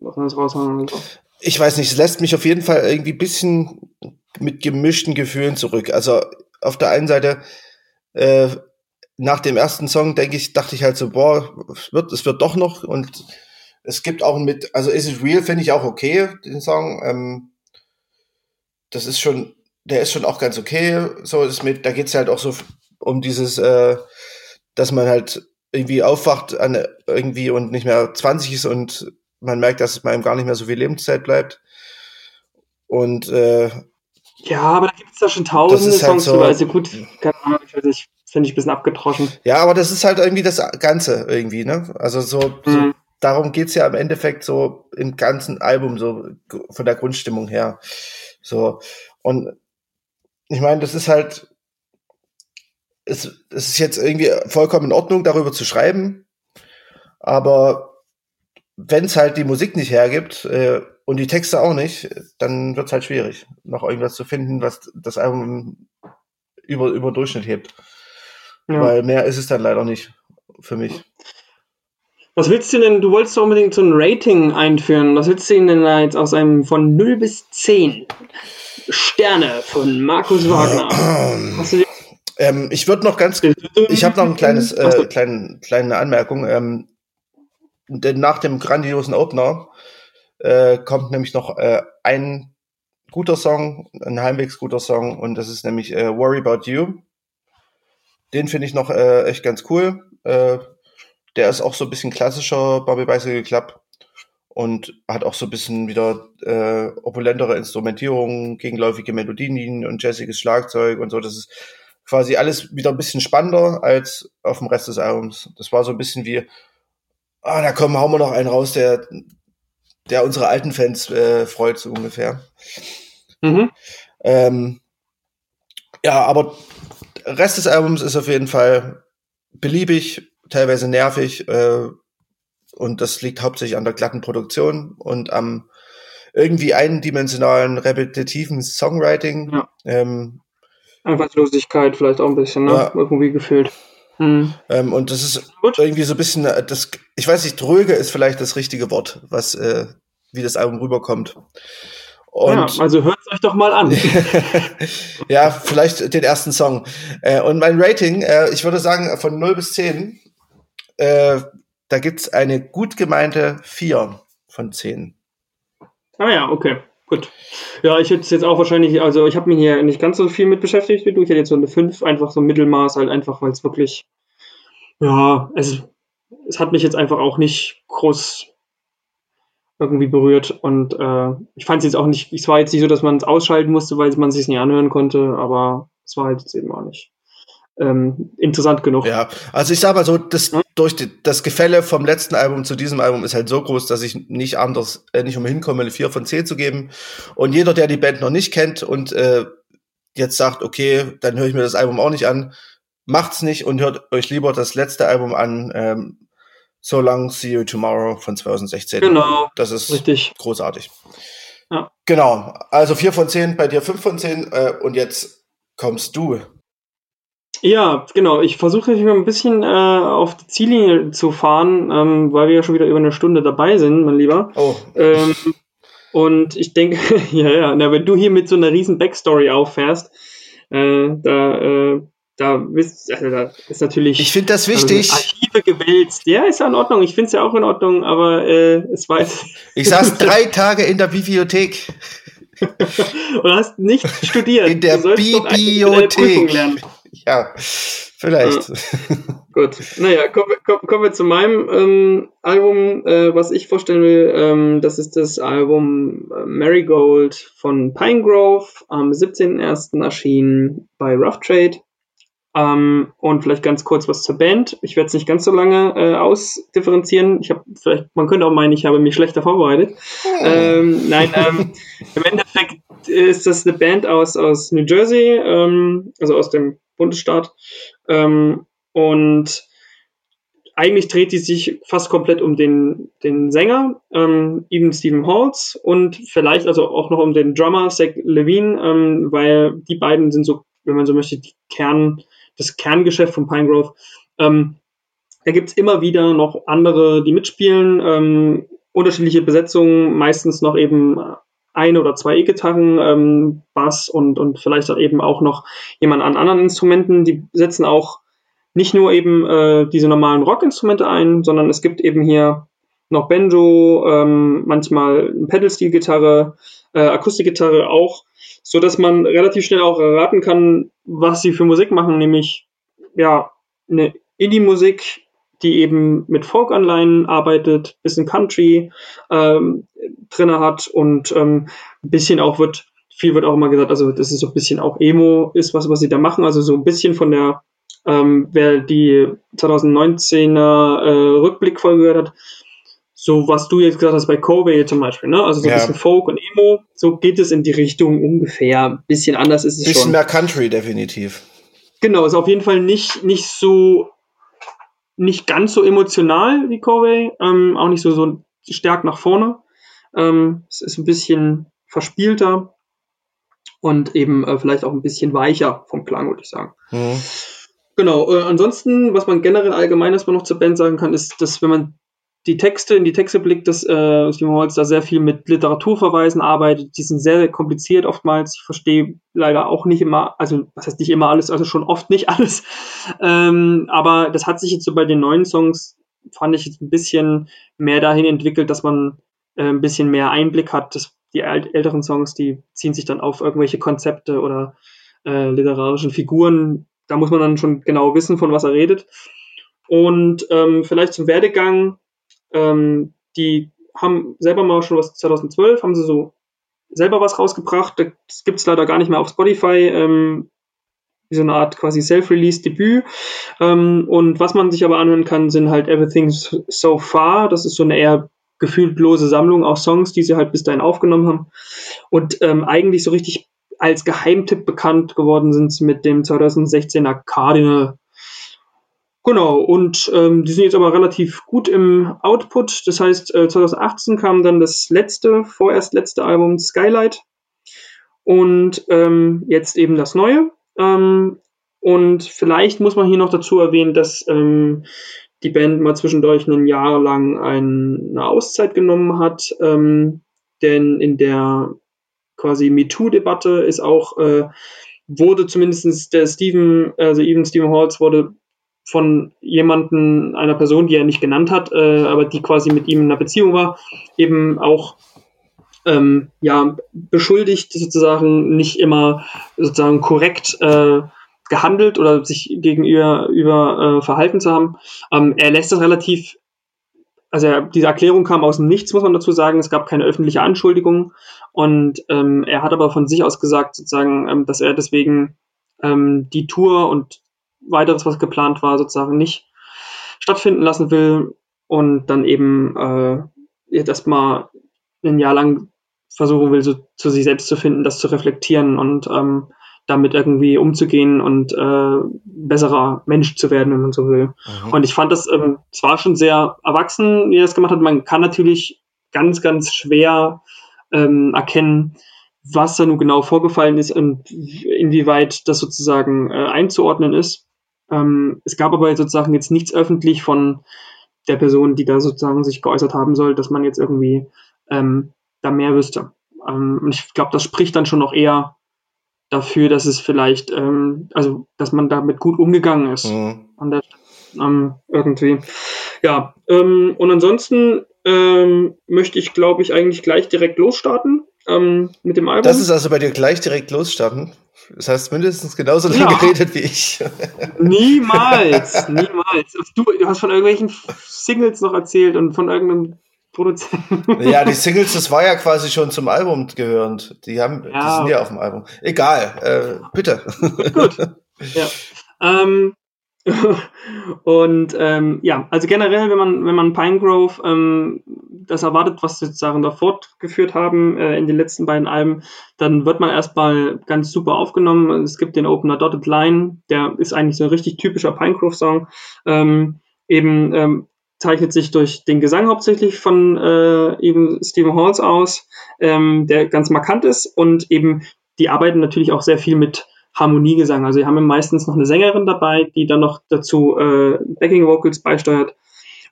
was raushauen. So. Ich weiß nicht, es lässt mich auf jeden Fall irgendwie ein bisschen mit gemischten Gefühlen zurück. Also auf der einen Seite, äh, nach dem ersten Song, denke ich, dachte ich halt so, boah, es wird, es wird doch noch und es gibt auch mit, also Is It Real finde ich auch okay, den Song. Ähm, das ist schon der ist schon auch ganz okay. So ist mit, da geht's halt auch so um dieses, äh, dass man halt irgendwie aufwacht an irgendwie und nicht mehr 20 ist und man merkt, dass es einem gar nicht mehr so viel Lebenszeit bleibt. Und äh, ja, aber da gibt es ja schon tausende halt Songs so, Also gut, keine Ahnung, ich weiß nicht, finde ich ein bisschen abgetroschen. Ja, aber das ist halt irgendwie das Ganze irgendwie, ne? Also so, mhm. so darum geht's ja im Endeffekt so im ganzen Album, so von der Grundstimmung her. So. Und ich meine, das ist halt, es, es ist jetzt irgendwie vollkommen in Ordnung, darüber zu schreiben, aber wenn es halt die Musik nicht hergibt äh, und die Texte auch nicht, dann wird es halt schwierig, noch irgendwas zu finden, was das Album über, über Durchschnitt hebt. Ja. Weil mehr ist es dann leider nicht für mich. Was willst du denn, du wolltest doch unbedingt so ein Rating einführen. Was willst du denn jetzt aus einem von 0 bis 10? Sterne von Markus Wagner. Hast du ähm, ich würde noch ganz, ich habe noch ein kleines, äh, kleine, kleine Anmerkung. Ähm, denn nach dem grandiosen Opener äh, kommt nämlich noch äh, ein guter Song, ein halbwegs guter Song, und das ist nämlich äh, Worry About You. Den finde ich noch äh, echt ganz cool. Äh, der ist auch so ein bisschen klassischer Bobby Bicycle Club und hat auch so ein bisschen wieder äh, opulentere Instrumentierung, gegenläufige Melodien und jazziges Schlagzeug und so. Das ist quasi alles wieder ein bisschen spannender als auf dem Rest des Albums. Das war so ein bisschen wie, ah, da kommen, hauen wir noch einen raus, der, der unsere alten Fans äh, freut, so ungefähr. Mhm. Ähm, ja, aber Rest des Albums ist auf jeden Fall beliebig, teilweise nervig, äh, und das liegt hauptsächlich an der glatten Produktion und am irgendwie eindimensionalen, repetitiven Songwriting. Ja. Ähm, Einfallslosigkeit vielleicht auch ein bisschen, ne? Ja. Irgendwie gefühlt. Hm. Ähm, und das ist Gut. irgendwie so ein bisschen, äh, das, ich weiß nicht, dröge ist vielleicht das richtige Wort, was, äh, wie das Album rüberkommt. Und ja, also hört es euch doch mal an. ja, vielleicht den ersten Song. Äh, und mein Rating, äh, ich würde sagen, von 0 bis 10, äh, da gibt's eine gut gemeinte 4 von 10. Ah ja, okay. Gut. Ja, ich hätte es jetzt auch wahrscheinlich, also ich habe mich hier nicht ganz so viel mit beschäftigt wie du. Ich hätte jetzt so eine 5, einfach so ein Mittelmaß, halt einfach, weil es wirklich, ja, es, es hat mich jetzt einfach auch nicht groß irgendwie berührt und äh, ich fand es jetzt auch nicht, es war jetzt nicht so, dass man es ausschalten musste, weil man es sich nicht anhören konnte, aber es war halt jetzt eben auch nicht ähm, interessant genug. Ja, also ich sag mal so, das, hm? durch die, das Gefälle vom letzten Album zu diesem Album ist halt so groß, dass ich nicht anders, äh, nicht umhin komme, eine 4 von 10 zu geben. Und jeder, der die Band noch nicht kennt und äh, jetzt sagt, okay, dann höre ich mir das Album auch nicht an, macht's nicht und hört euch lieber das letzte Album an, ähm, So Long See You Tomorrow von 2016. Genau. Das ist richtig. großartig. Ja. Genau. Also 4 von 10, bei dir 5 von 10 äh, und jetzt kommst du Ja, genau. Ich versuche hier ein bisschen äh, auf die Ziellinie zu fahren, ähm, weil wir ja schon wieder über eine Stunde dabei sind, mein Lieber. Oh. Ähm, und ich denke, ja, ja, na, wenn du hier mit so einer riesen Backstory auffährst, äh, da, äh, da, bist, also da ist natürlich. Ich finde das wichtig. Also Archive gewälzt. Ja, ist ja in Ordnung. Ich finde es ja auch in Ordnung, aber äh, es weiß. Ich saß drei Tage in der Bibliothek. Und hast nicht studiert. In der Bibliothek. Ja, vielleicht. Ja. Gut. Naja, kommen, kommen, kommen wir zu meinem ähm, Album, äh, was ich vorstellen will. Ähm, das ist das Album äh, Marigold von Pinegrove, am 17.01. erschienen bei Rough Trade. Ähm, und vielleicht ganz kurz was zur Band. Ich werde es nicht ganz so lange äh, ausdifferenzieren. Ich habe vielleicht, man könnte auch meinen, ich habe mich schlechter vorbereitet. Oh. Ähm, nein, ähm, im Endeffekt ist das eine Band aus, aus New Jersey, ähm, also aus dem Bundesstaat. Ähm, und eigentlich dreht die sich fast komplett um den, den Sänger, ähm, eben Stephen Halls, und vielleicht also auch noch um den Drummer, Zach Levine, ähm, weil die beiden sind so, wenn man so möchte, die Kern, das Kerngeschäft von Pinegrove. Ähm, da gibt's immer wieder noch andere, die mitspielen, ähm, unterschiedliche Besetzungen, meistens noch eben eine oder zwei E-Gitarren, ähm, Bass und, und vielleicht auch eben auch noch jemand an anderen Instrumenten. Die setzen auch nicht nur eben äh, diese normalen Rockinstrumente ein, sondern es gibt eben hier noch Banjo, ähm, manchmal eine Pedal-Steel-Gitarre, äh, Akustikgitarre auch, so dass man relativ schnell auch erraten kann, was sie für Musik machen, nämlich ja eine Indie-Musik, die eben mit Folk-Anleihen arbeitet, bisschen Country ähm, drinne hat und ähm, ein bisschen auch wird, viel wird auch immer gesagt, also das ist so ein bisschen auch Emo ist, was, was sie da machen, also so ein bisschen von der, ähm, wer die 2019er äh, Rückblickfolge gehört hat, so was du jetzt gesagt hast bei Covey zum Beispiel, ne? Also so ein bisschen Folk und Emo, so geht es in die Richtung ungefähr. Ein bisschen anders ist es bisschen schon. Bisschen mehr Country, definitiv. Genau, ist auf jeden Fall nicht, nicht so nicht ganz so emotional wie Covey, ähm, auch nicht so, so stark nach vorne. Ähm, es ist ein bisschen verspielter und eben äh, vielleicht auch ein bisschen weicher vom Klang, würde ich sagen. Mhm. Genau, äh, ansonsten, was man generell allgemein erstmal noch zur Band sagen kann, ist, dass wenn man die Texte, in die Texte blickt, dass äh, Simon Holz da sehr viel mit Literaturverweisen arbeitet. Die sind sehr, sehr kompliziert oftmals. Ich verstehe leider auch nicht immer, also was heißt nicht immer alles, also schon oft nicht alles. Ähm, aber das hat sich jetzt so bei den neuen Songs, fand ich jetzt ein bisschen mehr dahin entwickelt, dass man äh, ein bisschen mehr Einblick hat. Das, die älteren Songs, die ziehen sich dann auf irgendwelche Konzepte oder äh, literarischen Figuren. Da muss man dann schon genau wissen, von was er redet. Und ähm, vielleicht zum Werdegang ähm, die haben selber mal schon was 2012, haben sie so selber was rausgebracht. Das gibt es leider gar nicht mehr auf Spotify. Ähm, so eine Art quasi Self-Release-Debüt. Ähm, und was man sich aber anhören kann, sind halt Everything So Far. Das ist so eine eher gefühltlose Sammlung aus Songs, die sie halt bis dahin aufgenommen haben. Und ähm, eigentlich so richtig als Geheimtipp bekannt geworden sind sie mit dem 2016er Cardinal Genau, und ähm, die sind jetzt aber relativ gut im Output. Das heißt, äh, 2018 kam dann das letzte, vorerst letzte Album Skylight und ähm, jetzt eben das neue. Ähm, und vielleicht muss man hier noch dazu erwähnen, dass ähm, die Band mal zwischendurch ein Jahr lang ein, eine Auszeit genommen hat, ähm, denn in der quasi MeToo-Debatte ist auch, äh, wurde zumindest der Steven, also even Steven Halls wurde von jemanden, einer Person, die er nicht genannt hat, äh, aber die quasi mit ihm in einer Beziehung war, eben auch ähm, ja, beschuldigt, sozusagen nicht immer sozusagen korrekt äh, gehandelt oder sich gegenüber über, äh, verhalten zu haben. Ähm, er lässt das relativ, also er, diese Erklärung kam aus dem Nichts, muss man dazu sagen. Es gab keine öffentliche Anschuldigung und ähm, er hat aber von sich aus gesagt, sozusagen, ähm, dass er deswegen ähm, die Tour und weiteres, was geplant war, sozusagen nicht stattfinden lassen will und dann eben äh, jetzt erstmal ein Jahr lang versuchen will, so zu sich selbst zu finden, das zu reflektieren und ähm, damit irgendwie umzugehen und äh, besserer Mensch zu werden, wenn man so will. Mhm. Und ich fand das ähm, zwar schon sehr erwachsen, wie er das gemacht hat. Man kann natürlich ganz, ganz schwer ähm, erkennen, was da nun genau vorgefallen ist und inwieweit das sozusagen äh, einzuordnen ist. Ähm, es gab aber sozusagen jetzt nichts öffentlich von der Person, die da sozusagen sich geäußert haben soll, dass man jetzt irgendwie ähm, da mehr wüsste. Ähm, und ich glaube, das spricht dann schon noch eher dafür, dass es vielleicht, ähm, also dass man damit gut umgegangen ist mhm. an der ähm, irgendwie. Ja, ähm, und ansonsten möchte ich, glaube ich, eigentlich gleich direkt losstarten ähm, mit dem Album. Das ist also bei dir gleich direkt losstarten. Das heißt mindestens genauso lange ja. geredet wie ich. Niemals, niemals. Du, du hast von irgendwelchen Singles noch erzählt und von irgendeinem Produzenten. Ja, die Singles, das war ja quasi schon zum Album gehörend. Die haben, ja, die sind ja auf dem Album. Egal, äh, bitte. Gut. Ja. Ähm, und ähm, ja, also generell, wenn man, wenn man Pinegrove ähm, das erwartet, was sie sozusagen da fortgeführt haben äh, in den letzten beiden Alben, dann wird man erstmal ganz super aufgenommen. Es gibt den Opener Dotted Line, der ist eigentlich so ein richtig typischer Pinegrove-Song. Ähm, eben ähm, zeichnet sich durch den Gesang hauptsächlich von äh, eben Stephen Halls aus, ähm, der ganz markant ist und eben die arbeiten natürlich auch sehr viel mit Harmoniegesang. Also sie haben meistens noch eine Sängerin dabei, die dann noch dazu äh, Backing Vocals beisteuert.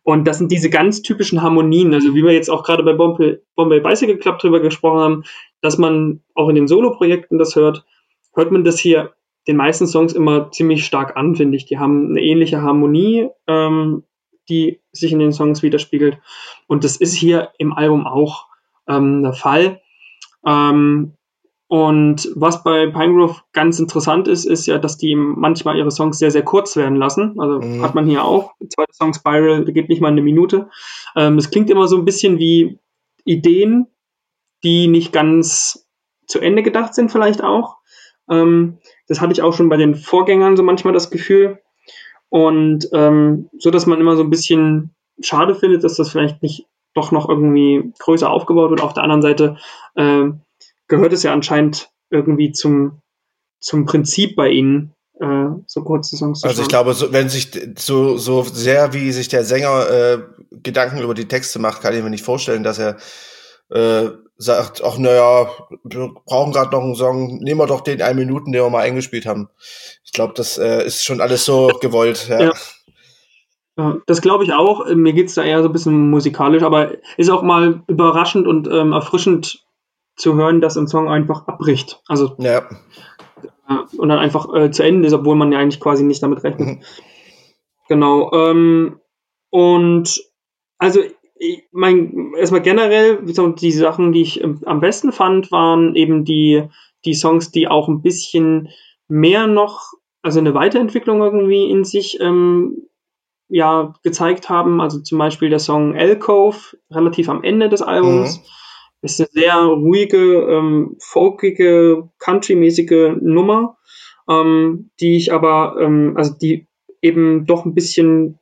Und das sind diese ganz typischen Harmonien, also wie wir jetzt auch gerade bei Bombay, Bombay Bicycle Club drüber gesprochen haben, dass man auch in den Solo-Projekten das hört, hört man das hier den meisten Songs immer ziemlich stark an, finde ich. Die haben eine ähnliche Harmonie, ähm, die sich in den Songs widerspiegelt. Und das ist hier im Album auch ähm, der Fall. Ähm, und was bei Pinegrove ganz interessant ist, ist ja, dass die manchmal ihre Songs sehr, sehr kurz werden lassen. Also mhm. hat man hier auch. Der zweite Song Spiral geht nicht mal eine Minute. Ähm, es klingt immer so ein bisschen wie Ideen, die nicht ganz zu Ende gedacht sind, vielleicht auch. Ähm, das hatte ich auch schon bei den Vorgängern so manchmal das Gefühl. Und ähm, so, dass man immer so ein bisschen schade findet, dass das vielleicht nicht doch noch irgendwie größer aufgebaut wird. Auf der anderen Seite, äh, gehört es ja anscheinend irgendwie zum, zum Prinzip bei ihnen, äh, so kurze Songs zu Also ich glaube, so, wenn sich so, so sehr wie sich der Sänger äh, Gedanken über die Texte macht, kann ich mir nicht vorstellen, dass er äh, sagt, ach naja, wir brauchen gerade noch einen Song, nehmen wir doch den einen Minuten, den wir mal eingespielt haben. Ich glaube, das äh, ist schon alles so gewollt. Ja. ja. das glaube ich auch. Mir geht's da eher so ein bisschen musikalisch, aber ist auch mal überraschend und ähm, erfrischend zu hören, dass ein Song einfach abbricht. Also ja. Äh, und dann einfach äh, zu Ende ist, obwohl man ja eigentlich quasi nicht damit rechnet. Mhm. Genau. Ähm, und also ich mein, erstmal generell, die Sachen, die ich am besten fand, waren eben die, die Songs, die auch ein bisschen mehr noch, also eine Weiterentwicklung irgendwie in sich ähm, ja, gezeigt haben. Also zum Beispiel der Song Alcove, relativ am Ende des Albums. Mhm ist eine sehr ruhige, ähm, folkige, country-mäßige Nummer, ähm, die ich aber, ähm, also die eben doch ein bisschen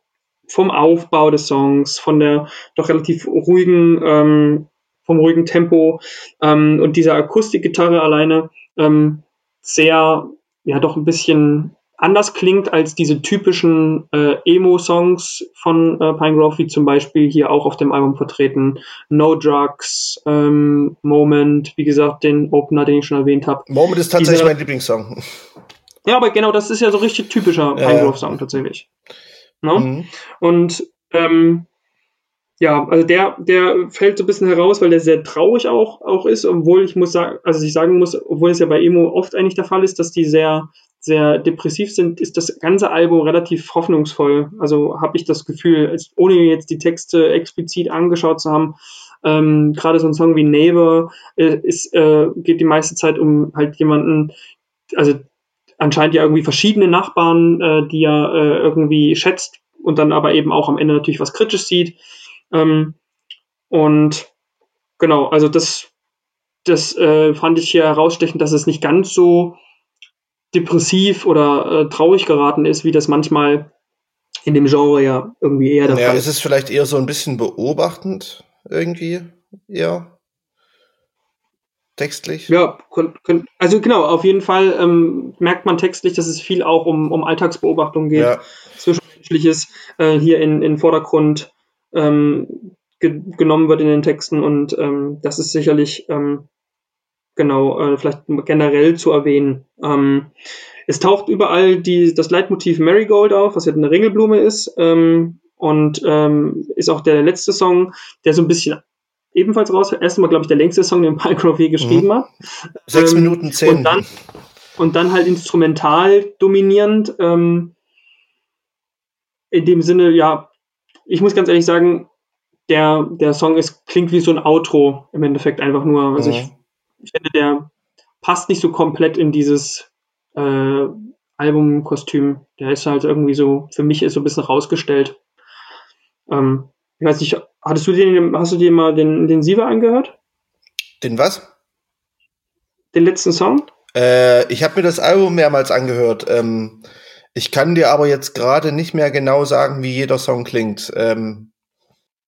vom Aufbau des Songs, von der doch relativ ruhigen, ähm, vom ruhigen Tempo ähm, und dieser Akustikgitarre alleine ähm, sehr, ja, doch ein bisschen anders klingt als diese typischen äh, Emo-Songs von äh, Pinegrove, wie zum Beispiel hier auch auf dem Album vertreten. No Drugs, ähm, Moment, wie gesagt, den Opener, den ich schon erwähnt habe. Moment ist tatsächlich Diese, mein Lieblingssong. Ja, aber genau, das ist ja so richtig typischer ja, Pinegrove-Song tatsächlich. No? Mhm. Und ähm, ja, also der, der fällt so ein bisschen heraus, weil der sehr traurig auch, auch ist, obwohl ich muss sagen, also ich sagen muss, obwohl es ja bei Emo oft eigentlich der Fall ist, dass die sehr sehr depressiv sind, ist das ganze Album relativ hoffnungsvoll. Also habe ich das Gefühl, ohne jetzt die Texte explizit angeschaut zu haben, ähm, gerade so ein Song wie Neighbor äh, ist, äh, geht die meiste Zeit um halt jemanden, also anscheinend ja irgendwie verschiedene Nachbarn, äh, die er äh, irgendwie schätzt und dann aber eben auch am Ende natürlich was kritisch sieht. Ähm, und genau, also das, das äh, fand ich hier herausstechend, dass es nicht ganz so depressiv oder äh, traurig geraten ist, wie das manchmal in dem Genre ja irgendwie eher der ja, Fall ist. Ja, ist es vielleicht eher so ein bisschen beobachtend irgendwie, ja. Textlich? Ja, also genau, auf jeden Fall ähm, merkt man textlich, dass es viel auch um, um Alltagsbeobachtung geht, ja. Zwischenmenschliches äh, hier in, in Vordergrund ähm, ge genommen wird in den Texten und ähm, das ist sicherlich ähm, genau, äh, vielleicht generell zu erwähnen. Ähm, es taucht überall die, das Leitmotiv Marigold auf, was ja eine Ringelblume ist. Ähm, und ähm, ist auch der letzte Song, der so ein bisschen ebenfalls raus. Erstmal, glaube ich, der längste Song, den Pycroft je geschrieben mhm. hat. Sechs ähm, Minuten zehn. Und dann, und dann halt instrumental dominierend. Ähm, in dem Sinne, ja, ich muss ganz ehrlich sagen, der, der Song ist, klingt wie so ein Outro im Endeffekt einfach nur. Also mhm. ich, ich finde, der passt nicht so komplett in dieses äh, Albumkostüm. Der ist halt irgendwie so, für mich ist so ein bisschen rausgestellt. Ähm, ich weiß nicht, hattest du den, hast du dir mal den, den Siva angehört? Den was? Den letzten Song? Äh, ich habe mir das Album mehrmals angehört. Ähm, ich kann dir aber jetzt gerade nicht mehr genau sagen, wie jeder Song klingt. Ähm,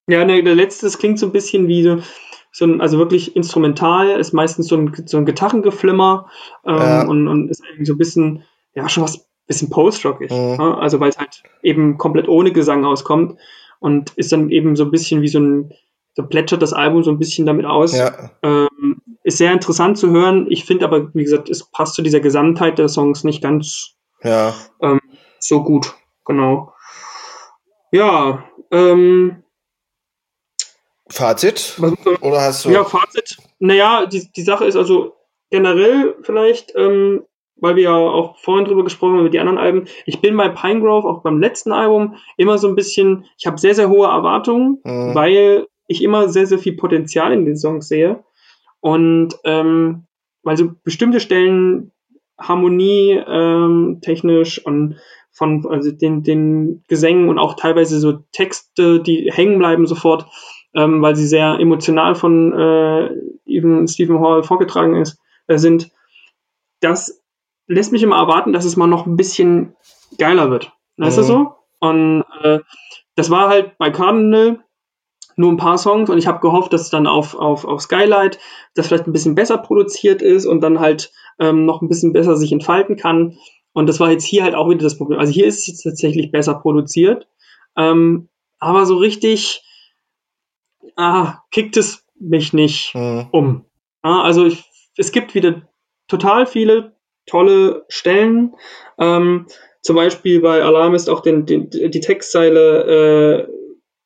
ja, ne, der letzte, klingt so ein bisschen wie so, so ein, also wirklich instrumental, ist meistens so ein, so ein Gitarrengeflimmer ähm, ja. und, und ist irgendwie so ein bisschen, ja, schon was bisschen post-rockig. Mhm. Ne? Also weil es halt eben komplett ohne Gesang auskommt und ist dann eben so ein bisschen wie so ein, so plätschert das Album so ein bisschen damit aus. Ja. Ähm, ist sehr interessant zu hören. Ich finde aber, wie gesagt, es passt zu dieser Gesamtheit der Songs nicht ganz ja. ähm, so gut. Genau. Ja, ähm, Fazit? Oder hast du. Ja, Fazit. Naja, die, die Sache ist also generell vielleicht, ähm, weil wir ja auch vorhin drüber gesprochen haben, über die anderen Alben. Ich bin bei Pinegrove, auch beim letzten Album, immer so ein bisschen, ich habe sehr, sehr hohe Erwartungen, mhm. weil ich immer sehr, sehr viel Potenzial in den Songs sehe. Und ähm, weil so bestimmte Stellen Harmonie ähm, technisch und von also den, den Gesängen und auch teilweise so Texte, die hängen bleiben sofort, ähm, weil sie sehr emotional von äh, even Stephen Hall vorgetragen ist, äh, sind. Das lässt mich immer erwarten, dass es mal noch ein bisschen geiler wird. Weißt mhm. du so? Und äh, das war halt bei Cardinal nur ein paar Songs und ich habe gehofft, dass dann auf, auf, auf Skylight das vielleicht ein bisschen besser produziert ist und dann halt ähm, noch ein bisschen besser sich entfalten kann. Und das war jetzt hier halt auch wieder das Problem. Also hier ist es tatsächlich besser produziert, ähm, aber so richtig ah, kickt es mich nicht mhm. um. Ah, also ich, es gibt wieder total viele tolle Stellen. Ähm, zum Beispiel bei Alarm ist auch den, den, die Textzeile äh,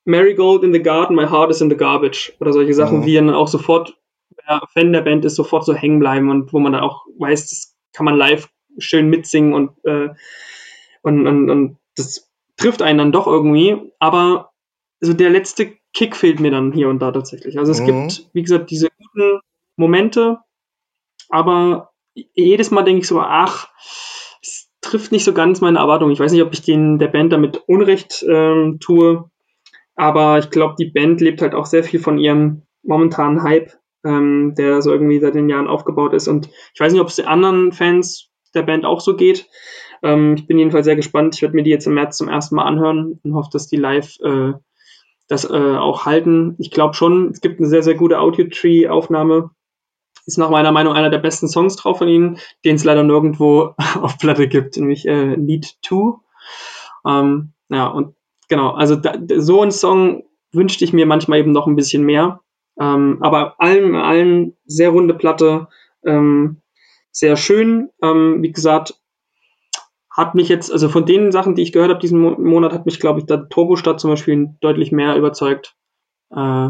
Marigold in the Garden, My Heart is in the Garbage oder solche Sachen, mhm. wie dann auch sofort, wer Fan der Band ist, sofort so hängen bleiben und wo man dann auch weiß, das kann man live schön mitsingen und, äh, und, und, und das trifft einen dann doch irgendwie. Aber so der letzte Kick fehlt mir dann hier und da tatsächlich. Also es mhm. gibt, wie gesagt, diese guten Momente, aber jedes Mal denke ich so, ach, es trifft nicht so ganz meine Erwartungen. Ich weiß nicht, ob ich den der Band damit Unrecht ähm, tue, aber ich glaube, die Band lebt halt auch sehr viel von ihrem momentanen Hype, ähm, der so irgendwie seit den Jahren aufgebaut ist. Und ich weiß nicht, ob es den anderen Fans der Band auch so geht. Ähm, ich bin jedenfalls sehr gespannt. Ich werde mir die jetzt im März zum ersten Mal anhören und hoffe, dass die live äh, das äh, auch halten. Ich glaube schon, es gibt eine sehr, sehr gute Audio-Tree-Aufnahme. Ist nach meiner Meinung einer der besten Songs drauf von ihnen, den es leider nirgendwo auf Platte gibt, nämlich äh, Need 2. Ähm, ja, und genau, also da, so ein Song wünschte ich mir manchmal eben noch ein bisschen mehr. Ähm, aber allem, allen sehr runde Platte, ähm, sehr schön. Ähm, wie gesagt, hat mich jetzt, also von den Sachen, die ich gehört habe diesen Monat, hat mich, glaube ich, der Turbostadt zum Beispiel deutlich mehr überzeugt äh,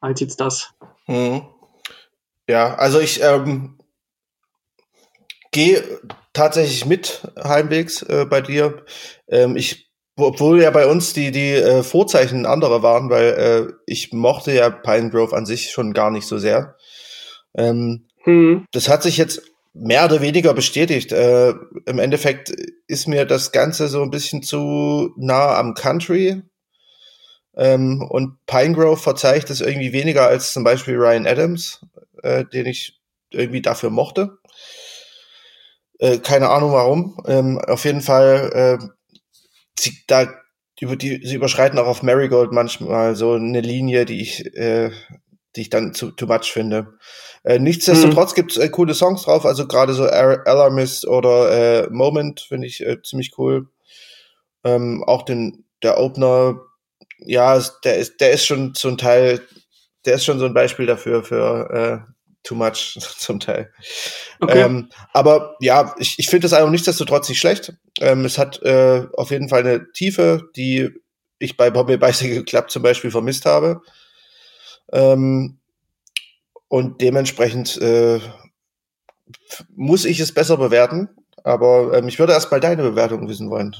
als jetzt das. Hm. Ja, also ich ähm, gehe tatsächlich mit heimwegs äh, bei dir. Ähm, ich, obwohl ja bei uns die die äh, Vorzeichen andere waren, weil äh, ich mochte ja Pine Grove an sich schon gar nicht so sehr. Ähm, hm. Das hat sich jetzt mehr oder weniger bestätigt. Äh, Im Endeffekt ist mir das Ganze so ein bisschen zu nah am Country. Ähm, und Pinegrove verzeiht es irgendwie weniger als zum Beispiel Ryan Adams, äh, den ich irgendwie dafür mochte. Äh, keine Ahnung warum. Ähm, auf jeden Fall, äh, sie, da über die, sie überschreiten auch auf Marigold manchmal so eine Linie, die ich, äh, die ich dann zu too much finde. Äh, nichtsdestotrotz mhm. gibt's äh, coole Songs drauf, also gerade so Alarmist oder äh, Moment finde ich äh, ziemlich cool. Ähm, auch den der Opener, ja, der ist der ist schon zum Teil, der ist schon so ein Beispiel dafür für äh, too much zum Teil. Okay. Ähm, aber ja, ich, ich finde es einfach nichtsdestotrotz nicht schlecht. Ähm, es hat äh, auf jeden Fall eine Tiefe, die ich bei Bobby Bicycle Club zum Beispiel vermisst habe. Ähm, und dementsprechend äh, muss ich es besser bewerten. Aber ähm, ich würde erst mal deine Bewertung wissen wollen.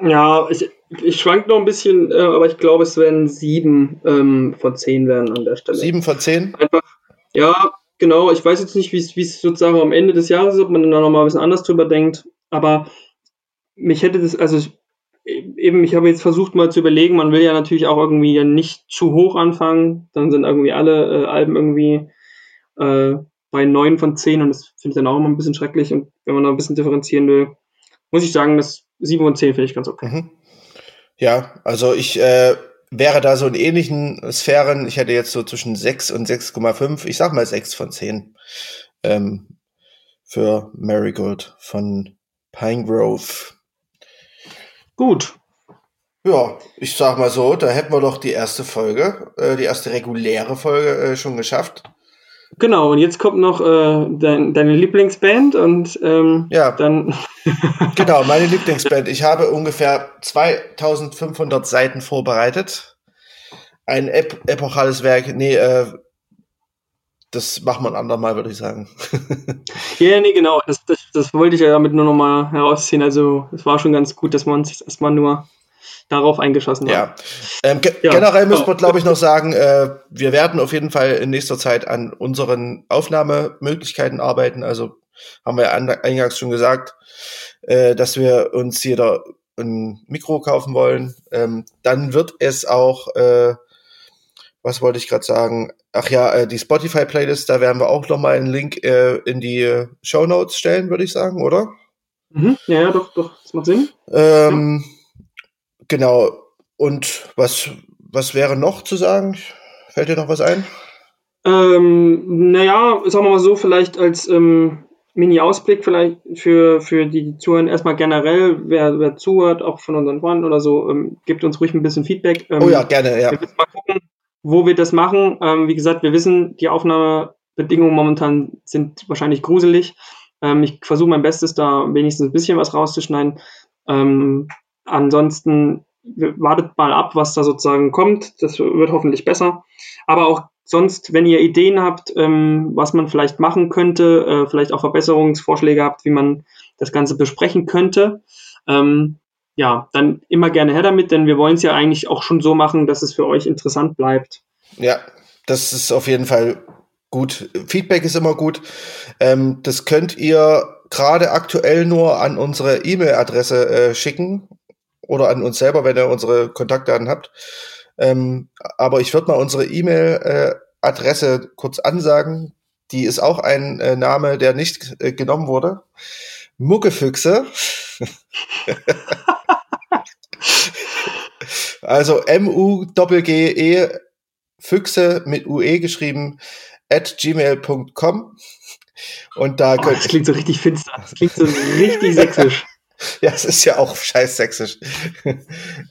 Ja, ich, ich schwank noch ein bisschen, äh, aber ich glaube, es werden sieben ähm, von zehn werden an der Stelle. Sieben von zehn? Einfach, ja, genau. Ich weiß jetzt nicht, wie es sozusagen am Ende des Jahres ist, ob man da nochmal ein bisschen anders drüber denkt. Aber mich hätte das, also eben, ich habe jetzt versucht mal zu überlegen, man will ja natürlich auch irgendwie nicht zu hoch anfangen. Dann sind irgendwie alle äh, Alben irgendwie äh, bei neun von zehn und das finde ich dann auch immer ein bisschen schrecklich. Und wenn man da ein bisschen differenzieren will, muss ich sagen, das 7 und 10 finde ich ganz okay. Mhm. Ja, also ich äh, wäre da so in ähnlichen Sphären. Ich hätte jetzt so zwischen 6 und 6,5. Ich sag mal 6 von 10 ähm, für Marigold von Pinegrove. Gut. Ja, ich sag mal so, da hätten wir doch die erste Folge, äh, die erste reguläre Folge äh, schon geschafft. Genau, und jetzt kommt noch äh, dein, deine Lieblingsband und ähm, ja. dann. genau, meine Lieblingsband. Ich habe ungefähr 2500 Seiten vorbereitet. Ein ep epochales Werk. Nee, äh, das macht man andermal, würde ich sagen. ja, nee, genau. Das, das, das wollte ich ja damit nur nochmal herausziehen. Also, es war schon ganz gut, dass man sich erstmal nur darauf eingeschossen haben. Ja. Ähm, ge ja. Generell müssen wir, glaube ich, noch sagen, äh, wir werden auf jeden Fall in nächster Zeit an unseren Aufnahmemöglichkeiten arbeiten. Also haben wir eingangs schon gesagt, äh, dass wir uns jeder ein Mikro kaufen wollen. Ähm, dann wird es auch, äh, was wollte ich gerade sagen? Ach ja, äh, die Spotify-Playlist, da werden wir auch noch mal einen Link äh, in die Show Notes stellen, würde ich sagen, oder? Mhm. Ja, ja, doch, doch, das macht Sinn. Ähm, ja. Genau. Und was, was wäre noch zu sagen? Fällt dir noch was ein? Ähm, naja, sagen wir mal so, vielleicht als ähm, Mini-Ausblick vielleicht für, für die Zuhörer erstmal generell, wer, wer zuhört, auch von unseren Freunden oder so, ähm, gibt uns ruhig ein bisschen Feedback. Ähm, oh ja, gerne, ja. Wir müssen mal gucken, wo wir das machen. Ähm, wie gesagt, wir wissen, die Aufnahmebedingungen momentan sind wahrscheinlich gruselig. Ähm, ich versuche mein Bestes, da wenigstens ein bisschen was rauszuschneiden. Ähm, ansonsten wartet mal ab, was da sozusagen kommt. Das wird hoffentlich besser. Aber auch sonst, wenn ihr Ideen habt, ähm, was man vielleicht machen könnte, äh, vielleicht auch Verbesserungsvorschläge habt, wie man das Ganze besprechen könnte, ähm, ja, dann immer gerne her damit, denn wir wollen es ja eigentlich auch schon so machen, dass es für euch interessant bleibt. Ja, das ist auf jeden Fall gut. Feedback ist immer gut. Ähm, das könnt ihr gerade aktuell nur an unsere E-Mail-Adresse äh, schicken oder an uns selber, wenn ihr unsere Kontaktdaten habt. Ähm, aber ich würde mal unsere E-Mail-Adresse äh, kurz ansagen. Die ist auch ein äh, Name, der nicht äh, genommen wurde. Muckefüchse. also M-U-G-G-E Füchse mit UE geschrieben at gmail.com. Und da oh, Das klingt so richtig finster. Das klingt so richtig sächsisch. ja, es ist ja auch scheiß sächsisch.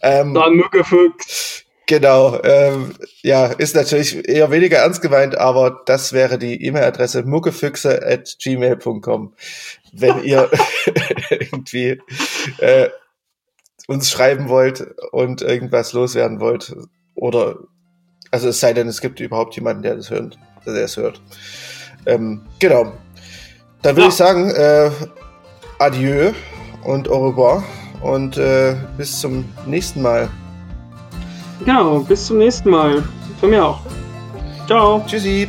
ähm, Na, Mückefüchs. Genau, ähm, ja, ist natürlich eher weniger ernst gemeint, aber das wäre die E-Mail-Adresse muckefüchse at gmail.com. Wenn ihr irgendwie äh, uns schreiben wollt und irgendwas loswerden wollt oder also es sei denn, es gibt überhaupt jemanden, der das hört, der es hört. Ähm, genau. Dann würde ja. ich sagen, äh, adieu und au revoir und äh, bis zum nächsten Mal. Genau, bis zum nächsten Mal. Von mir auch. Ciao. Tschüssi.